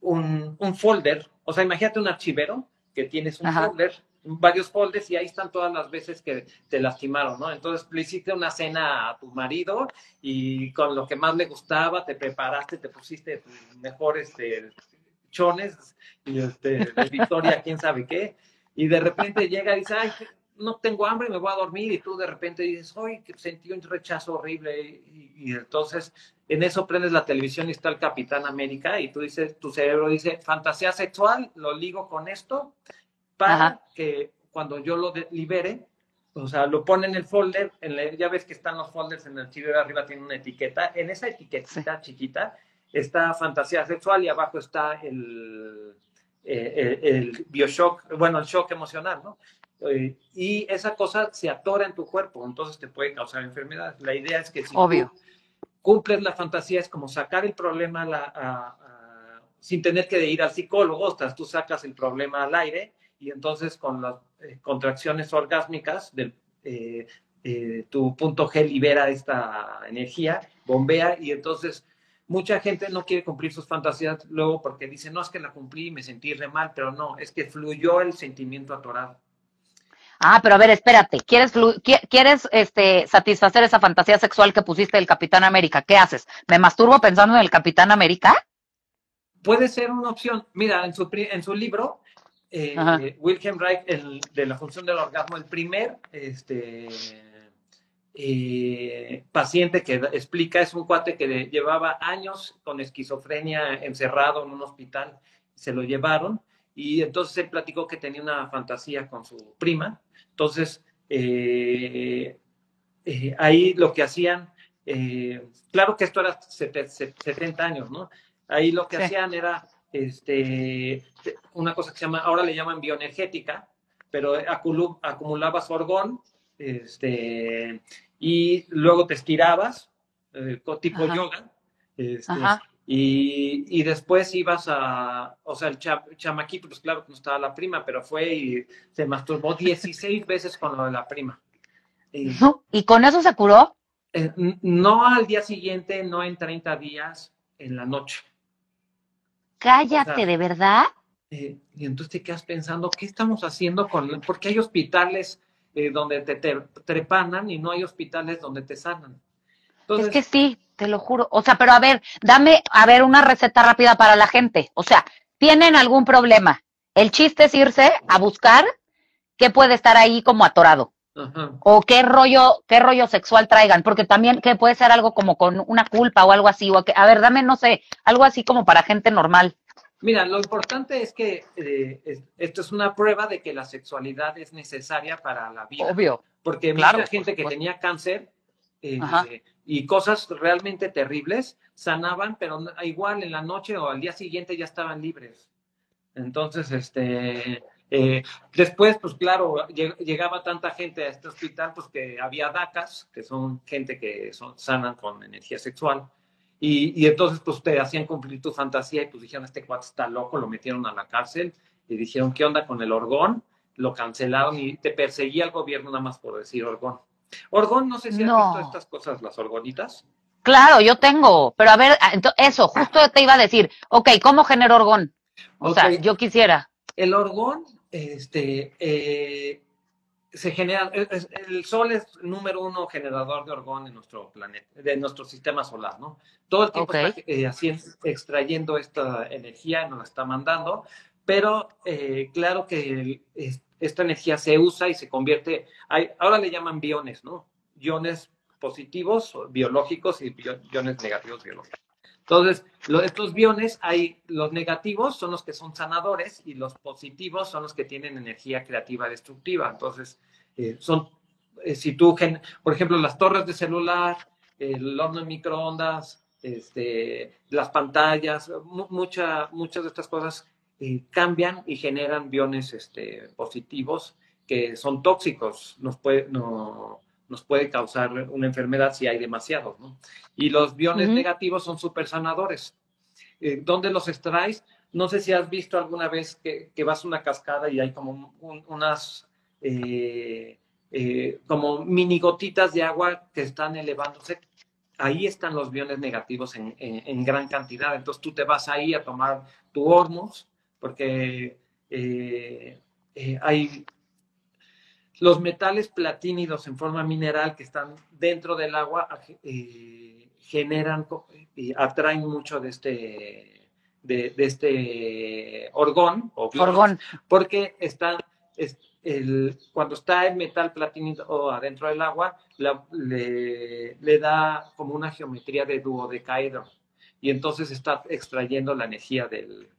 un, un folder, o sea, imagínate un archivero que tienes un Ajá. folder varios folders y ahí están todas las veces que te lastimaron, ¿no? Entonces le hiciste una cena a tu marido y con lo que más le gustaba te preparaste, te pusiste tus mejores este, chones y este, de Victoria, quién sabe qué, y de repente llega y dice, ay, no tengo hambre, me voy a dormir, y tú de repente dices, ay, sentí un rechazo horrible, y, y entonces en eso prendes la televisión y está el Capitán América, y tú dices, tu cerebro dice, fantasía sexual, lo ligo con esto, para Ajá. que cuando yo lo libere, o sea, lo pone en el folder, en la, ya ves que están los folders en el archivo arriba tiene una etiqueta, en esa etiquetita sí. chiquita está fantasía sexual y abajo está el, eh, el, el, bioshock, bueno, el shock emocional, ¿no? Eh, y esa cosa se atora en tu cuerpo, entonces te puede causar enfermedad. La idea es que si Obvio. cumples la fantasía es como sacar el problema a la, a, a, sin tener que ir al psicólogo, o sea, tú sacas el problema al aire y entonces con las eh, contracciones orgásmicas del, eh, eh, tu punto G libera esta energía, bombea y entonces mucha gente no quiere cumplir sus fantasías luego porque dice, no es que la cumplí y me sentí re mal, pero no, es que fluyó el sentimiento atorado. Ah, pero a ver, espérate, ¿quieres, quieres este, satisfacer esa fantasía sexual que pusiste del Capitán América? ¿Qué haces? ¿Me masturbo pensando en el Capitán América? Puede ser una opción. Mira, en su, en su libro eh, Wilhelm Reich, el, de la función del orgasmo, el primer este, eh, paciente que explica es un cuate que llevaba años con esquizofrenia encerrado en un hospital, se lo llevaron y entonces él platicó que tenía una fantasía con su prima, entonces eh, eh, ahí lo que hacían, eh, claro que esto era 70 años, ¿no? Ahí lo que sí. hacían era este, una cosa que se llama, ahora le llaman bioenergética, pero acumulabas orgón, este, y luego te estirabas, tipo Ajá. yoga, este, y, y, después ibas a, o sea, el cha, chamaquito, pues claro que no estaba la prima, pero fue y se masturbó 16 (laughs) veces con lo de la prima. Y, ¿Y con eso se curó? Eh, no al día siguiente, no en 30 días, en la noche. Cállate, o sea, ¿de verdad? Eh, y entonces te quedas pensando, ¿qué estamos haciendo con...? Porque hay hospitales eh, donde te, te, trepanan y no hay hospitales donde te sanan. Entonces, es que sí, te lo juro. O sea, pero a ver, dame, a ver, una receta rápida para la gente. O sea, tienen algún problema. El chiste es irse a buscar qué puede estar ahí como atorado. O qué rollo, qué rollo sexual traigan, porque también que puede ser algo como con una culpa o algo así, o que, a ver, dame, no sé, algo así como para gente normal. Mira, lo importante es que eh, esto es una prueba de que la sexualidad es necesaria para la vida. Obvio. Porque mucha gente que tenía cáncer eh, y cosas realmente terribles sanaban, pero igual en la noche o al día siguiente ya estaban libres. Entonces, este, eh, después, pues claro, llegaba tanta gente a este hospital, pues que había DACAS, que son gente que son, sanan con energía sexual. Y, y, entonces, pues te hacían cumplir tu fantasía y pues dijeron, este cuate está loco, lo metieron a la cárcel y dijeron, ¿qué onda con el orgón? Lo cancelaron y te perseguía el gobierno nada más por decir orgón. Orgón, no sé si has visto estas cosas, las orgonitas. Claro, yo tengo, pero a ver, ah, eso, justo te iba a decir, ok, ¿cómo genero orgón? O sea, yo quisiera. El orgón, este, eh, se genera, el Sol es número uno generador de orgón en nuestro planeta, de nuestro sistema solar, ¿no? Todo el tiempo está eh, extrayendo esta energía, nos la está mandando, pero eh, claro que esta energía se usa y se convierte, hay, ahora le llaman biones, ¿no? Iones positivos biológicos y iones negativos biológicos. Entonces, estos biones, hay los negativos son los que son sanadores y los positivos son los que tienen energía creativa destructiva. Entonces, eh, son, eh, si tú, por ejemplo, las torres de celular, el horno de microondas, este, las pantallas, mucha, muchas de estas cosas eh, cambian y generan biones este, positivos que son tóxicos. Nos puede, no, nos puede causar una enfermedad si hay demasiados, ¿no? Y los biones negativos son súper sanadores. Eh, ¿Dónde los extraes? No sé si has visto alguna vez que, vas a una cascada y hay como unas, eh, eh, como mini gotitas de agua que están elevándose. Ahí están los biones negativos en, gran cantidad. Entonces tú te vas ahí a tomar tu hormos porque hay los metales platínidos en forma mineral que están dentro del agua eh, generan y atraen mucho de este, de, este orgón, orgón. porque está, el, cuando está el metal platínido adentro del agua, le, le, da como una geometría de duodecaedro y entonces está extrayendo la energía del,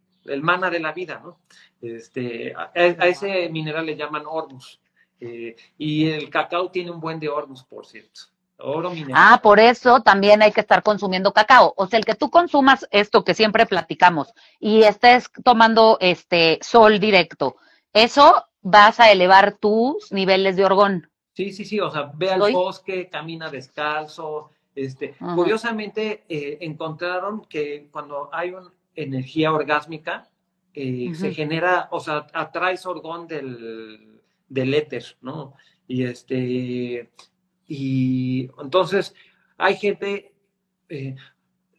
mana de la vida, ¿no? Este, a, a ese mineral le llaman ormus. Eh, y el cacao tiene un buen de hornos, por cierto. Oro mineral. Ah, por eso también hay que estar consumiendo cacao. O sea, el que tú consumas esto que siempre platicamos y estés tomando este sol directo, eso vas a elevar tus niveles de orgón. Sí, sí, sí. O sea, ve al bosque, camina descalzo. Este, curiosamente eh, encontraron que cuando hay una energía orgásmica, eh, se genera, o sea, atraes orgón del del éter, ¿no? Y este, y entonces hay gente, eh,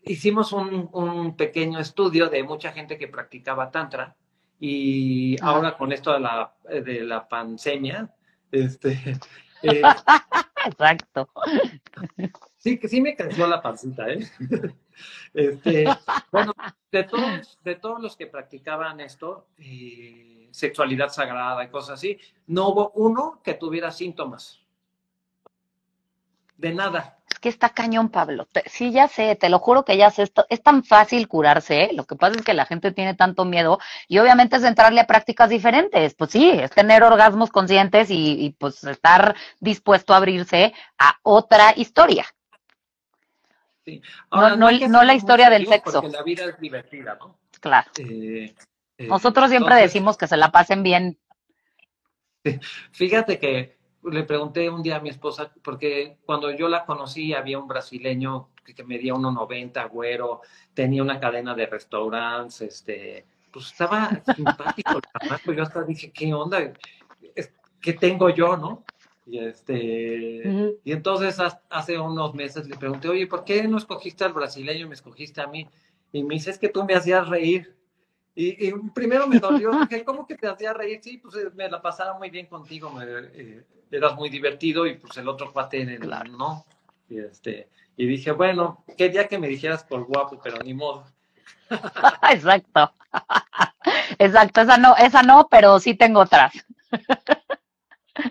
hicimos un, pequeño estudio de mucha gente que practicaba tantra y ahora con esto de la, de la pandemia, este... (laughs) Eh, Exacto. Sí, que sí me creció la pancita, ¿eh? (laughs) Este, bueno, de todos, de todos los que practicaban esto, eh, sexualidad sagrada y cosas así, no hubo uno que tuviera síntomas. De nada. Es que está cañón, Pablo. Sí, ya sé, te lo juro que ya sé. Esto, es tan fácil curarse. ¿eh? Lo que pasa es que la gente tiene tanto miedo y obviamente es entrarle a prácticas diferentes. Pues sí, es tener orgasmos conscientes y, pues estar dispuesto a abrirse a otra historia. Sí. no, no, la historia del sexo. Porque la vida es divertida, ¿no? Claro. Eh, eh, Nosotros siempre decimos que se la pasen bien. Fíjate que le pregunté un día a mi esposa, porque cuando yo la conocí había un brasileño que medía 1,90, güero, tenía una cadena de restaurantes, este, pues estaba simpático. yo hasta dije, ¿qué onda? ¿Qué tengo yo, no? Y, este, y entonces hace unos meses le pregunté, oye, ¿por qué no escogiste al brasileño y me escogiste a mí? Y me dice, es que tú me hacías reír. Y, primero me dolió, (laughs) dije, ¿cómo que te hacía reír? Sí, pues eh, me la pasaba muy bien contigo, me, eh, eras muy divertido y pues el otro cuate no. Y, este, y dije, bueno, quería que me dijeras por guapo, pero ni modo. (laughs) Exacto. (laughs) Exacto, esa no, esa no, pero sí tengo otras.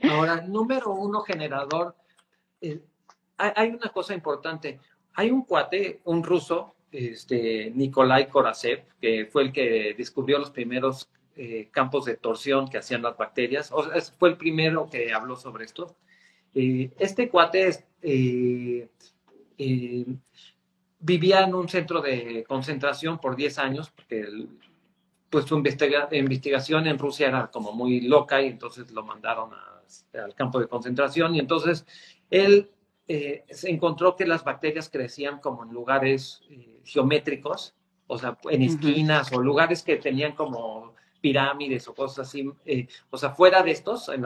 Ahora, número uno generador, eh, hay una cosa importante. Hay un cuate, un ruso, este, Nikolai Korasev, que fue el que descubrió los primeros eh, campos de torsión que hacían las bacterias. O fue el primero que habló sobre esto. Eh, este cuate eh, vivía en un centro de concentración por 10 años, porque pues su investigación en Rusia era como muy loca y entonces lo mandaron al campo de concentración y entonces él se encontró que las bacterias crecían como en lugares geométricos, o sea, en esquinas o lugares que tenían como pirámides o cosas así, eh, o sea, fuera de estos, en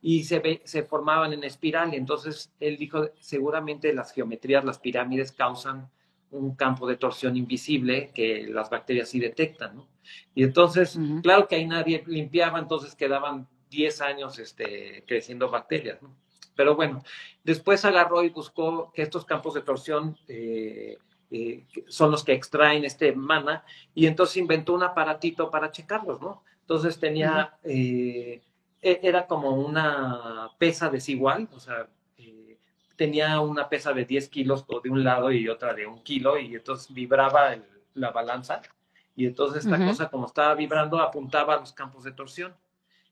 y se, ve, se formaban en espiral. Y entonces él dijo, seguramente las geometrías, las pirámides causan un campo de torsión invisible que las bacterias sí detectan, ¿no? Y entonces, claro que ahí nadie limpiaba, entonces quedaban 10 años este, creciendo bacterias, ¿no? Pero bueno, después agarró y buscó que estos campos de torsión eh, eh, son los que extraen este mana, y entonces inventó un aparatito para checarlos, ¿no? Entonces tenía, eh, e, era como una pesa desigual, o sea, eh, tenía una pesa de 10 kilos de un lado y otra de un kilo, y entonces vibraba la balanza, y entonces esta cosa como estaba vibrando apuntaba a los campos de torsión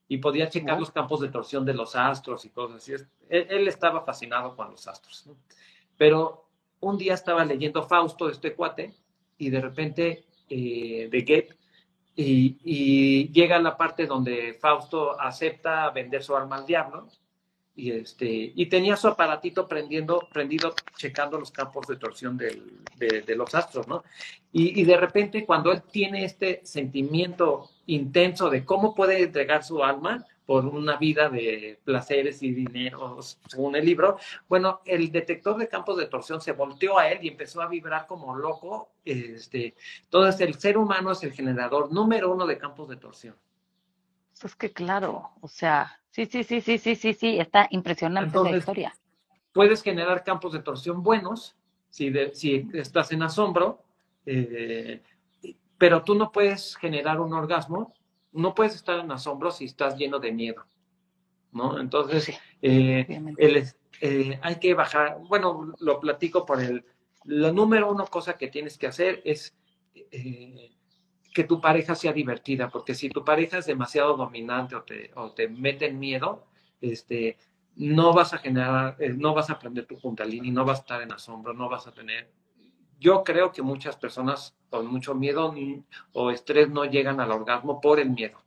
y podía checar los campos de torsión de los astros y cosas así. Él, él estaba fascinado con los astros, ¿no? Pero un día estaba leyendo Fausto, este cuate, y de repente eh, de Goethe, y, y, llega la parte donde Fausto acepta vender su alma al diablo, y, este, y tenía su aparatito prendiendo, prendido, checando los campos de torsión de, los astros, ¿no? Y, de repente cuando él tiene este sentimiento intenso de cómo puede entregar su alma, por una vida de placeres y dinero, según el libro. Bueno, el detector de campos de torsión se volteó a él y empezó a vibrar como loco. Este, entonces, el ser humano es el generador número uno de campos de torsión. Es que claro, o sea, sí, sí, sí, sí, sí, sí, sí, está impresionante la historia. Puedes generar campos de torsión buenos si, si estás en asombro, eh, pero tú no puedes generar un orgasmo no puedes estar en asombro si estás lleno de miedo, ¿no? Entonces, eh, eh, hay que bajar, bueno, lo platico por el, la número uno cosa que tienes que hacer es eh, que tu pareja sea divertida, porque si tu pareja es demasiado dominante o te, o te mete en miedo, este, no vas a generar, no vas a aprender tu kundalini, no vas a estar en asombro, no vas a tener yo creo que muchas personas con mucho miedo o estrés no llegan al orgasmo por el miedo.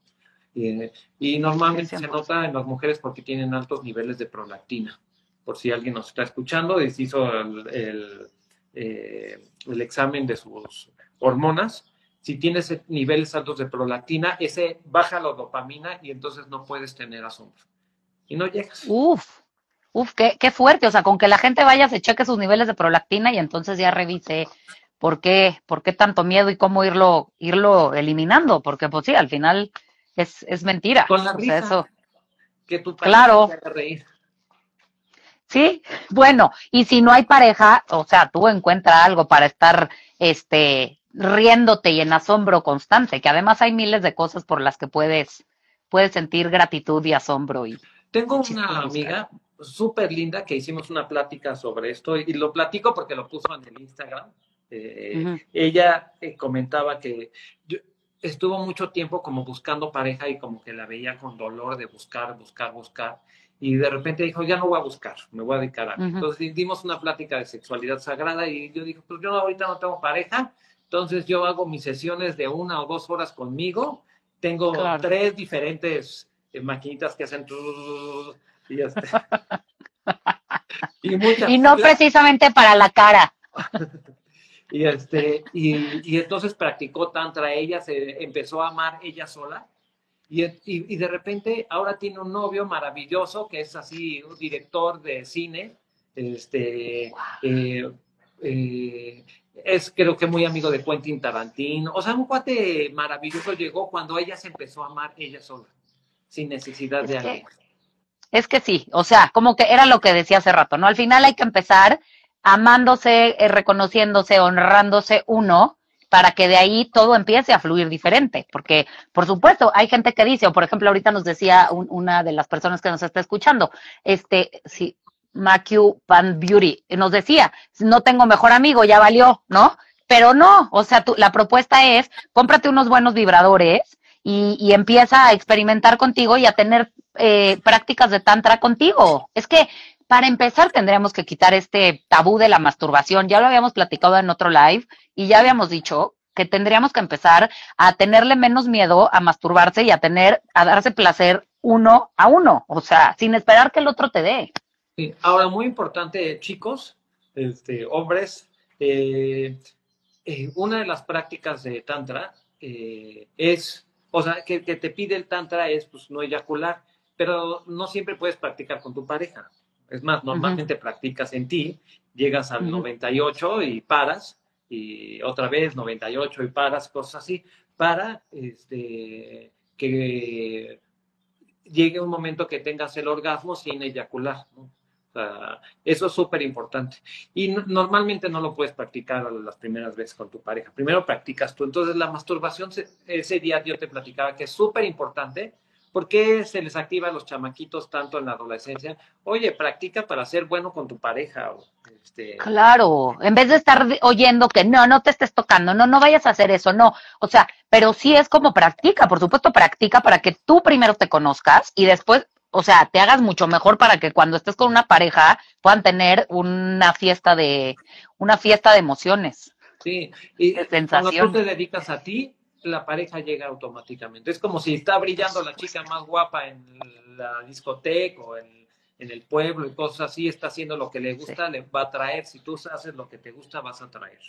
y normalmente se nota en las mujeres porque tienen altos niveles de prolactina. Por si alguien nos está escuchando y hizo el, eh, el, examen de sus hormonas, si tienes niveles altos de prolactina, ese baja la dopamina y entonces no puedes tener asombro. Y no llegas. Uf, Uf, qué, qué fuerte, o sea, con que la gente vaya, se cheque sus niveles de prolactina y entonces ya revise por qué, por qué tanto miedo y cómo irlo, irlo eliminando, porque pues sí, al final es, es mentira. Con la risa, eso. Que tu claro. reír. Sí, bueno, y si no hay pareja, o sea, tú encuentra algo para estar este riéndote y en asombro constante, que además hay miles de cosas por las que puedes, puedes sentir gratitud y asombro y tengo una amiga súper linda que hicimos una plática sobre esto y lo platico porque lo puso en el Instagram. Eh, ella eh, comentaba que estuvo mucho tiempo como buscando pareja y como que la veía con dolor de buscar, buscar, buscar. Y de repente dijo, ya no voy a buscar, me voy a dedicar a... Entonces dimos una plática de sexualidad sagrada y yo dije, pues yo ahorita no tengo pareja, entonces yo hago mis sesiones de una o dos horas conmigo, tengo tres diferentes maquinitas que hacen y (laughs) ya y, no precisamente para la cara. (laughs) y este, y, entonces practicó tantra, ella se empezó a amar ella sola. Y, y, de repente ahora tiene un novio maravilloso que es así, un director de cine, este, eh, eh, es creo que muy amigo de Quentin Tarantino, o sea, un cuate maravilloso llegó cuando ella se empezó a amar ella sola sin necesidad de alguien. Es que sí, o sea, como que era lo que decía hace rato, ¿no? Al final hay que empezar amándose, eh, reconociéndose, honrándose uno, para que de ahí todo empiece a fluir diferente. Porque, por supuesto, hay gente que dice, o por ejemplo, ahorita nos decía una de las personas que nos está escuchando, este, si Macu Pan Beauty, nos decía, no tengo mejor amigo, ya valió, ¿no? Pero no, o sea, la propuesta es, cómprate unos buenos vibradores y, y empieza a experimentar contigo y a tener eh, prácticas de tantra contigo. Es que para empezar tendríamos que quitar este tabú de la masturbación. Ya lo habíamos platicado en otro live y ya habíamos dicho que tendríamos que empezar a tenerle menos miedo a masturbarse y a tener, a darse placer uno a uno, o sea, sin esperar que el otro te dé. Ahora, muy importante, chicos, este, hombres, eh, eh, una de las prácticas de Tantra eh, es, o sea, que, que, te pide el Tantra es pues no eyacular, pero no siempre puedes practicar con tu pareja. Es más, normalmente uh -huh. practicas en ti, llegas al uh -huh. 98 y paras, y otra vez 98 y paras, cosas así, para este, que llegue un momento que tengas el orgasmo sin eyacular. ¿no? Eso es súper importante. Y no, normalmente no lo puedes practicar las primeras veces con tu pareja. Primero practicas tú. Entonces la masturbación, ese día yo te platicaba que es súper importante ¿Por qué se les activa a los chamaquitos tanto en la adolescencia? Oye, practica para ser bueno con tu pareja. Este... Claro, en vez de estar oyendo que no, no te estés tocando, no, no vayas a hacer eso, no. O sea, pero sí es como practica, por supuesto, practica para que tú primero te conozcas y después, o sea, te hagas mucho mejor para que cuando estés con una pareja puedan tener una fiesta de, una fiesta de emociones. Sí, y cuando tú te dedicas a ti, la pareja llega automáticamente. Es como si está brillando la chica más guapa en la discoteca o en, en el pueblo y cosas así, está haciendo lo que le gusta, sí. le va a traer. Si tú haces lo que te gusta, vas a traer.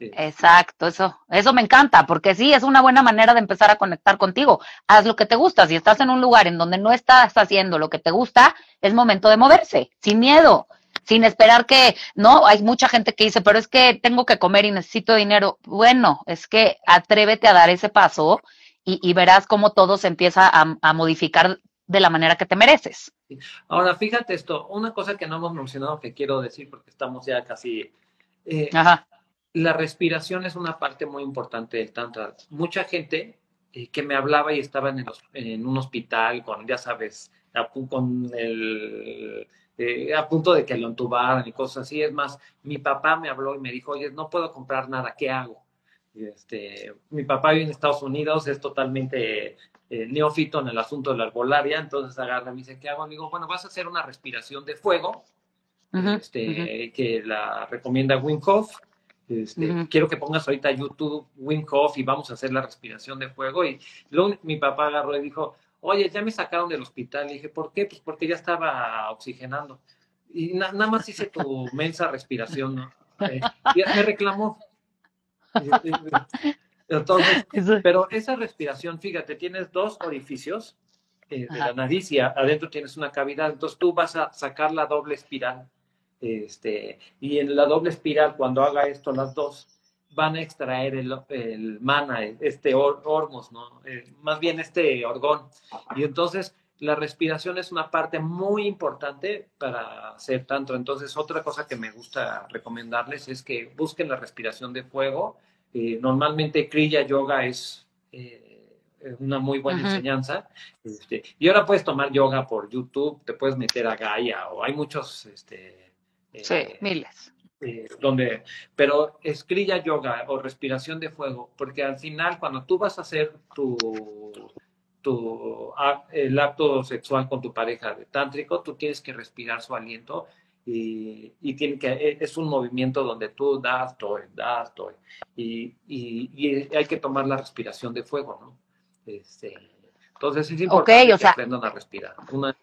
Sí. Exacto, eso, eso me encanta, porque sí, es una buena manera de empezar a conectar contigo. Haz lo que te gusta. Si estás en un lugar en donde no estás haciendo lo que te gusta, es momento de moverse, sin miedo sin esperar que, no, hay mucha gente que dice, pero es que tengo que comer y necesito dinero. Bueno, es que atrévete a dar ese paso y, y verás cómo todo se empieza a, a, modificar de la manera que te mereces. Ahora, fíjate esto, una cosa que no hemos mencionado que quiero decir porque estamos ya casi... Eh, Ajá. La respiración es una parte muy importante del Tantra. Mucha gente eh, que me hablaba y estaba en, el, en un hospital con, ya sabes, con el eh, a punto de que lo entubaran y cosas así. Es más, mi papá me habló y me dijo, oye, no puedo comprar nada, ¿qué hago? Y este, mi papá vive en Estados Unidos, es totalmente eh, neófito en el asunto de la arbolaria, entonces agarra y me dice, ¿qué hago? Le digo, bueno, vas a hacer una respiración de fuego, uh -huh, este, uh -huh. que la recomienda Wim Hof. Este, uh -huh. Quiero que pongas ahorita YouTube Wim Hof y vamos a hacer la respiración de fuego. Y luego mi papá agarró y dijo, oye, ya me sacaron del hospital. Le dije, ¿por qué? Pues porque ya estaba oxigenando. Y na nada más hice tu (laughs) mensa respiración, ¿no? Eh, y me reclamó. Entonces, pero esa respiración, fíjate, tienes dos orificios eh, de la nariz y adentro tienes una cavidad. Entonces tú vas a sacar la doble espiral. Este, y en la doble espiral, cuando haga esto las dos, van a extraer el, el mana, este or, ormos, ¿no? Eh, más bien este orgón. Y entonces la respiración es una parte muy importante para hacer tanto. Entonces, otra cosa que me gusta recomendarles es que busquen la respiración de fuego. Eh, normalmente Kriya Yoga es eh, una muy buena enseñanza. Este, y ahora puedes tomar yoga por YouTube, te puedes meter a Gaia o hay muchos... Este, sí, miles eh, donde, pero escrilla yoga o respiración de fuego, porque al final cuando tú vas a hacer tu, tu el acto sexual con tu pareja de tántrico, tú tienes que respirar su aliento y, y tiene que, e, es un movimiento donde tú das, toy, das, toy, y, y, y, hay que tomar la respiración de fuego, ¿no? Este, entonces es importante okay, o que sea, aprendan a respirar. Una,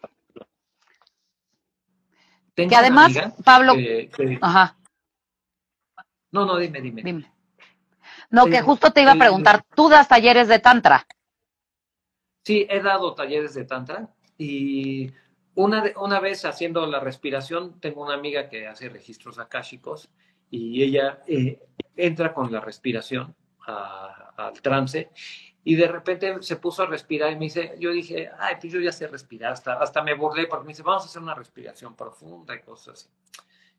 que además, Pablo, que, ajá. No, no, dime, dime. dime. No, que justo te iba a preguntar, ¿tú das talleres de Tantra? Sí, he dado talleres de Tantra y una, una vez haciendo la respiración, tengo una amiga que hace registros akáshicos y ella eh, entra con la respiración a, al trance y de repente se puso a respirar y me dice, yo dije, ay, pues yo ya sé respirar, hasta, hasta me burlé porque me dice, vamos a hacer una respiración profunda y cosas así.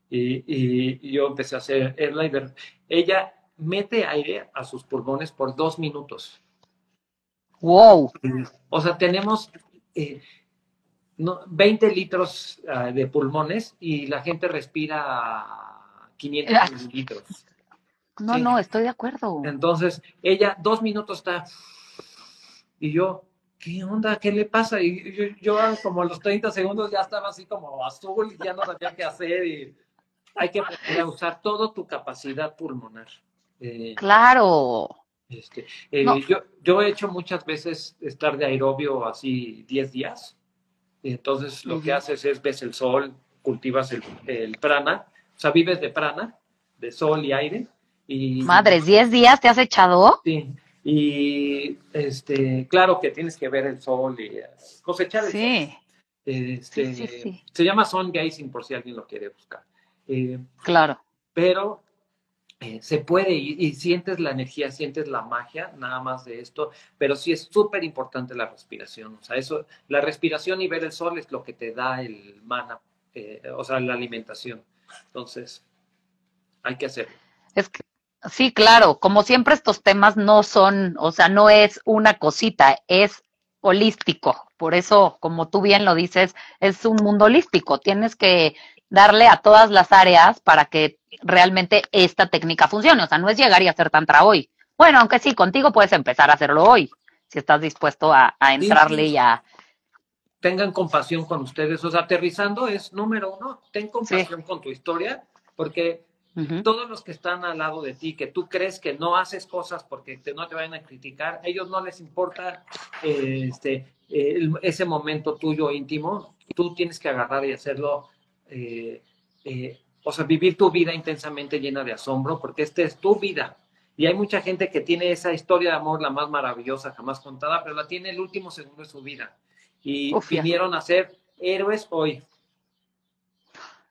Y, y, y, yo empecé a hacer el live. Ella mete aire a sus pulmones por dos minutos. Wow. O sea, tenemos eh, no, 20 litros uh, de pulmones y la gente respira 500 litros. No, sí. no, estoy de acuerdo. Entonces, ella dos minutos está y yo, ¿qué onda? ¿Qué le pasa? Y yo, yo, como a los 30 segundos ya estaba así como azul y ya no sabía qué hacer y hay que usar toda tu capacidad pulmonar. Eh, claro. Este, eh, no. yo, yo he hecho muchas veces estar de aerobio así 10 días. Y entonces lo uh -huh. que haces es ves el sol, cultivas el, el, prana, o sea, vives de prana, de sol y aire. Y, Madres, ¿10 días te has echado? Sí. Y este, claro que tienes que ver el sol y cosechar el sí. sol. Este, sí, sí. Se llama sun gazing por si alguien lo quiere buscar. Eh, claro. Pero eh, se puede y, y, sientes la energía, sientes la magia, nada más de esto, pero sí es súper importante la respiración, o sea, eso, la respiración y ver el sol es lo que te da el mana, eh, o sea, la alimentación. Entonces, hay que hacerlo. Es que, sí, claro, como siempre estos temas no son, o sea, no es una cosita, es holístico. Por eso, como tú bien lo dices, es un mundo holístico. Tienes que darle a todas las áreas para que realmente esta técnica funcione. O sea, no es llegar y hacer tantra hoy. Bueno, aunque sí, contigo puedes empezar a hacerlo hoy, si estás dispuesto a, a entrarle sí, sí. y a... Tengan compasión con ustedes. O sea, aterrizando es número uno, ten compasión sí. con tu historia, porque uh -huh. todos los que están al lado de ti, que tú crees que no haces cosas porque te, no te vayan a criticar, a ellos no les importa eh, este, eh, ese momento tuyo íntimo. Tú tienes que agarrar y hacerlo eh, eh, o sea, vivir tu vida intensamente llena de asombro, porque esta es tu vida. Y hay mucha gente que tiene esa historia de amor, la más maravillosa jamás contada, pero la tiene el último segundo de su vida. Y Uf, vinieron a ser héroes hoy.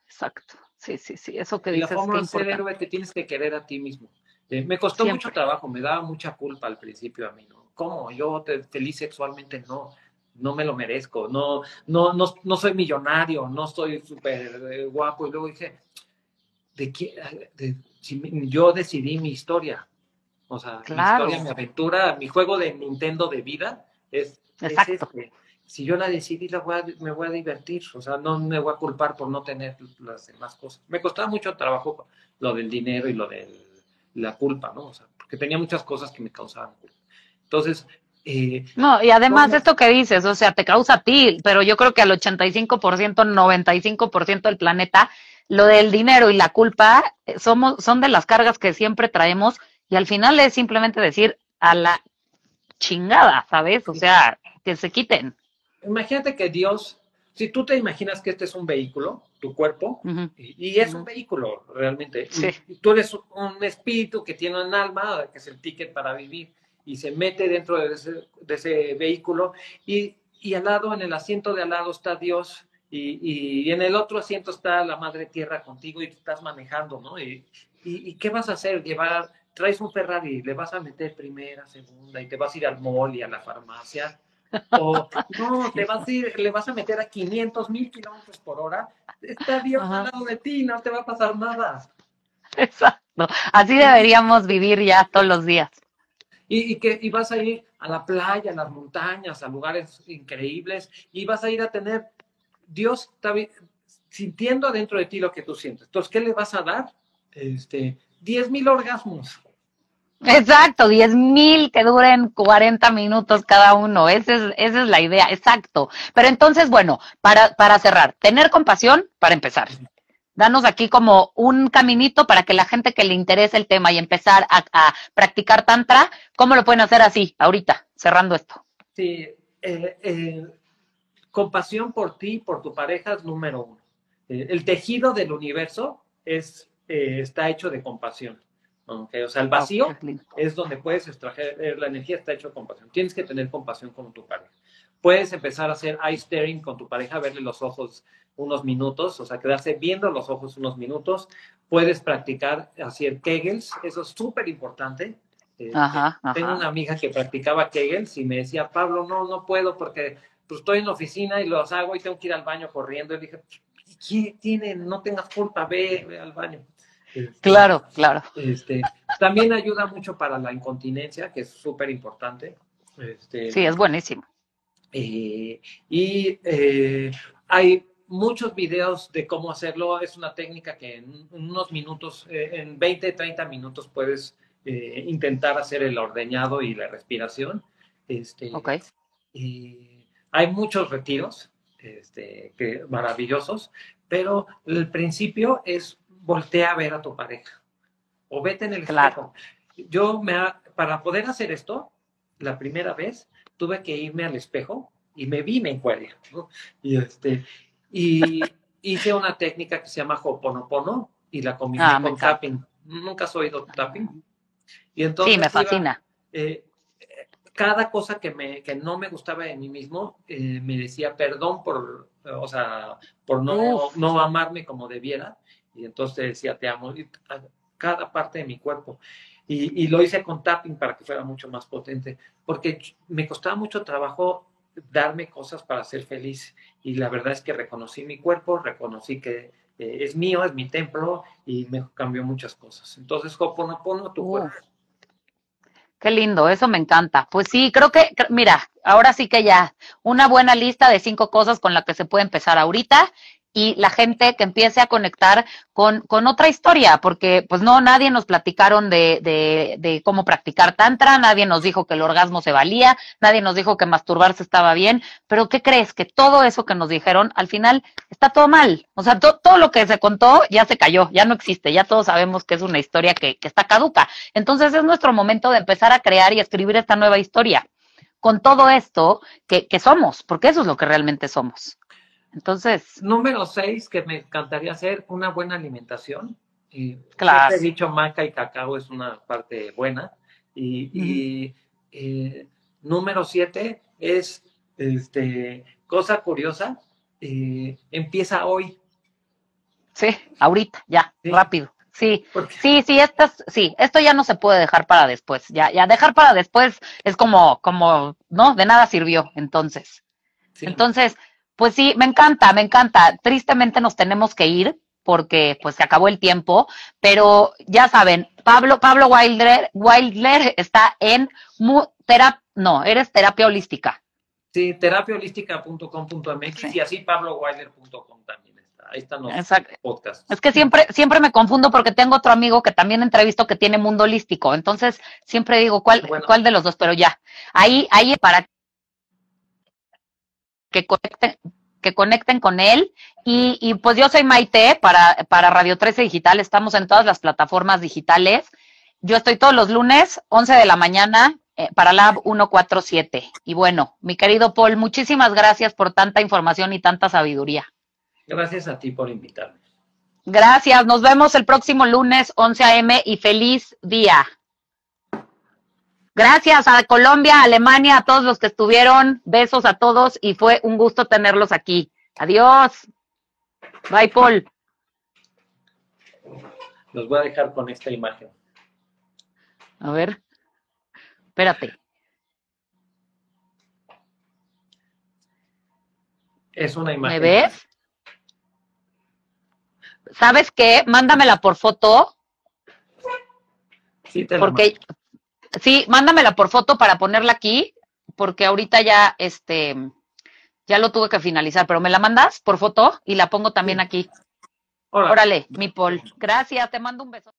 Exacto. Sí, sí, sí. Eso que dices. Y la forma de ser héroe te tienes que querer a ti mismo. Eh, me costó Siempre. mucho trabajo, me daba mucha culpa al principio a mí, ¿no? ¿Cómo? Yo te, feliz sexualmente no no me lo merezco, no, no, no, no soy millonario, no soy súper eh, guapo. Y luego dije, ¿de qué? De, si yo decidí mi historia. O sea, claro. mi historia, mi aventura, mi juego de Nintendo de vida es, Exacto. es este. Si yo la decidí, la voy a, me voy a divertir. O sea, no me voy a culpar por no tener las demás cosas. Me costaba mucho trabajo lo del dinero y lo de la culpa, ¿no? O sea, porque tenía muchas cosas que me causaban culpa. Entonces, eh, no, y además ¿cómo? esto que dices, o sea, te causa a ti, pero yo creo que al 85%, 95% del planeta, lo del dinero y la culpa eh, somos, son de las cargas que siempre traemos y al final es simplemente decir a la chingada, ¿sabes? O sea, que se quiten. Imagínate que Dios, si tú te imaginas que este es un vehículo, tu cuerpo, uh -huh. y, y, es uh -huh. un vehículo realmente, sí. y, tú eres un espíritu que tiene un alma, que es el ticket para vivir y se mete dentro de ese, de ese vehículo y, y, al lado, en el asiento de al lado está Dios y, y, en el otro asiento está la Madre Tierra contigo y tú estás manejando, ¿no? Y, y, qué vas a hacer? Llevar, traes un Ferrari, le vas a meter primera, segunda y te vas a ir al mall y a la farmacia. O no, (laughs) te vas a ir, le vas a meter a 500 mil kilómetros por hora. Está Dios Ajá. al lado de ti, no te va a pasar nada. Exacto. Así deberíamos vivir ya todos los días. Y, y, que y vas a ir a la playa, a las montañas, a lugares increíbles, y vas a ir a tener, Dios está sintiendo adentro de ti lo que tú sientes. Entonces, ¿qué le vas a dar? Este, 10 mil orgasmos. Exacto, 10 mil que duren 40 minutos cada uno. Esa es, esa es la idea, exacto. Pero entonces, bueno, para, para cerrar, tener compasión para empezar danos aquí como un caminito para que la gente que le interese el tema y empezar a, a practicar tantra, ¿cómo lo pueden hacer así, ahorita, cerrando esto? Sí, eh, eh, compasión por ti, por tu pareja es número uno. Eh, el tejido del universo es, está hecho de compasión. Okay, o sea, el vacío oh, es donde puedes extraer la energía, está hecho de compasión. Tienes que tener compasión con tu pareja. Puedes empezar a hacer eye staring con tu pareja, verle los ojos unos minutos, o sea, quedarse viendo los ojos unos minutos. Puedes practicar hacer Kegels, eso es súper importante. Eh, ajá, ajá. Tengo una amiga que practicaba Kegels y me decía, Pablo, no, no puedo porque pues, estoy en la oficina y los hago y tengo que ir al baño corriendo. Y dije, ¿qué tiene? No tengas culpa, ve, ve al baño. Este, Claro, claro. Este, también ayuda mucho para la incontinencia, que es súper importante. Este, Sí, es buenísimo. eh, y eh, hay muchos videos de cómo hacerlo. Es una técnica que en unos minutos, eh, en 20, 30 minutos puedes eh, intentar hacer el ordeñado y la respiración. Este, hay muchos retiros este, que, maravillosos, pero el principio es voltea a ver a tu pareja o vete en el Claro. espejo. Yo me ha- para poder hacer esto, la primera vez tuve que irme al espejo y me vi me encuadré, ¿no? Y este y (laughs) hice una técnica que se llama Ho'oponopono y la combiné Ah, con tapping. ¿Nunca has oído tapping? Y entonces Sí, me iba- fascina. eh, cada cosa que, me, que no me gustaba de mí mismo, eh, me decía perdón por, o sea, por no, no amarme como debiera. Y entonces decía, te amo, y a cada parte de mi cuerpo. Y, y lo hice con tapping para que fuera mucho más potente, porque me costaba mucho trabajo darme cosas para ser feliz. Y la verdad es que reconocí mi cuerpo, reconocí que eh, es mío, es mi templo, y me cambió muchas cosas. Entonces, Ho'oponopono, tu Uf. cuerpo. Qué lindo, eso me encanta. Pues sí, creo que, mira, ahora sí que ya, una buena lista de cinco cosas con la que se puede empezar ahorita y la gente que empiece a conectar con, con otra historia, porque pues no, nadie nos platicaron de, de, de cómo practicar tantra, nadie nos dijo que el orgasmo se valía, nadie nos dijo que masturbarse estaba bien, pero ¿qué crees? Que todo eso que nos dijeron al final está todo mal. O sea, to- todo lo que se contó ya se cayó, ya no existe, ya todos sabemos que es una historia que, que está caduca. Entonces es nuestro momento de empezar a crear y escribir esta nueva historia con todo esto que, que somos, porque eso es lo que realmente somos. Entonces, Número seis, que me encantaría hacer, una buena alimentación. Y Claro. siempre he dicho maca y cacao es una parte buena. Y, y, eh, número siete es, este, cosa curiosa, eh, empieza hoy. sí, ahorita, ya, Sí. rápido. Sí, sí, sí, estas, sí, esto ya no se puede dejar para después. Ya, ya dejar para después es como, como, no, de nada sirvió. Entonces, sí, Entonces, pues sí, me encanta, me encanta. Tristemente nos tenemos que ir porque pues se acabó el tiempo, pero ya saben, Pablo, Pablo Wilder, Wilder está en mu, terap- no, eres terapia holística. sí, terapiaholística.com.mx Sí. y así pabloweiler.com también está. Ahí están los Exacto. podcasts. Es que siempre, siempre me confundo porque tengo otro amigo que también entrevisto que tiene mundo holístico. Entonces, siempre digo, ¿cuál, Bueno. cuál de los dos? Pero ya, ahí, ahí para que conecten, que conecten con él. Y, y pues yo soy Maite para, para Radio 13 Digital. Estamos en todas las plataformas digitales. Yo estoy todos los lunes, 11 de la mañana, eh, para Lab 147. Y bueno, mi querido Paul, muchísimas gracias por tanta información y tanta sabiduría. Gracias a ti por invitarme. Gracias, nos vemos el próximo lunes 11 a.m. y feliz día. Gracias a Colombia, a Alemania, a todos los que estuvieron. Besos a todos y fue un gusto tenerlos aquí. Adiós. Bye, Paul. Los voy a dejar con esta imagen. A ver. Espérate. Es una ¿Me imagen. ves? ¿Sabes qué? Mándamela por foto, Sí, te porque sí, mándamela por foto para ponerla aquí, porque ahorita ya este ya lo tuve que finalizar, pero me la mandas por foto y la pongo también aquí. Órale. Órale, mi Paul. Gracias, te mando un beso.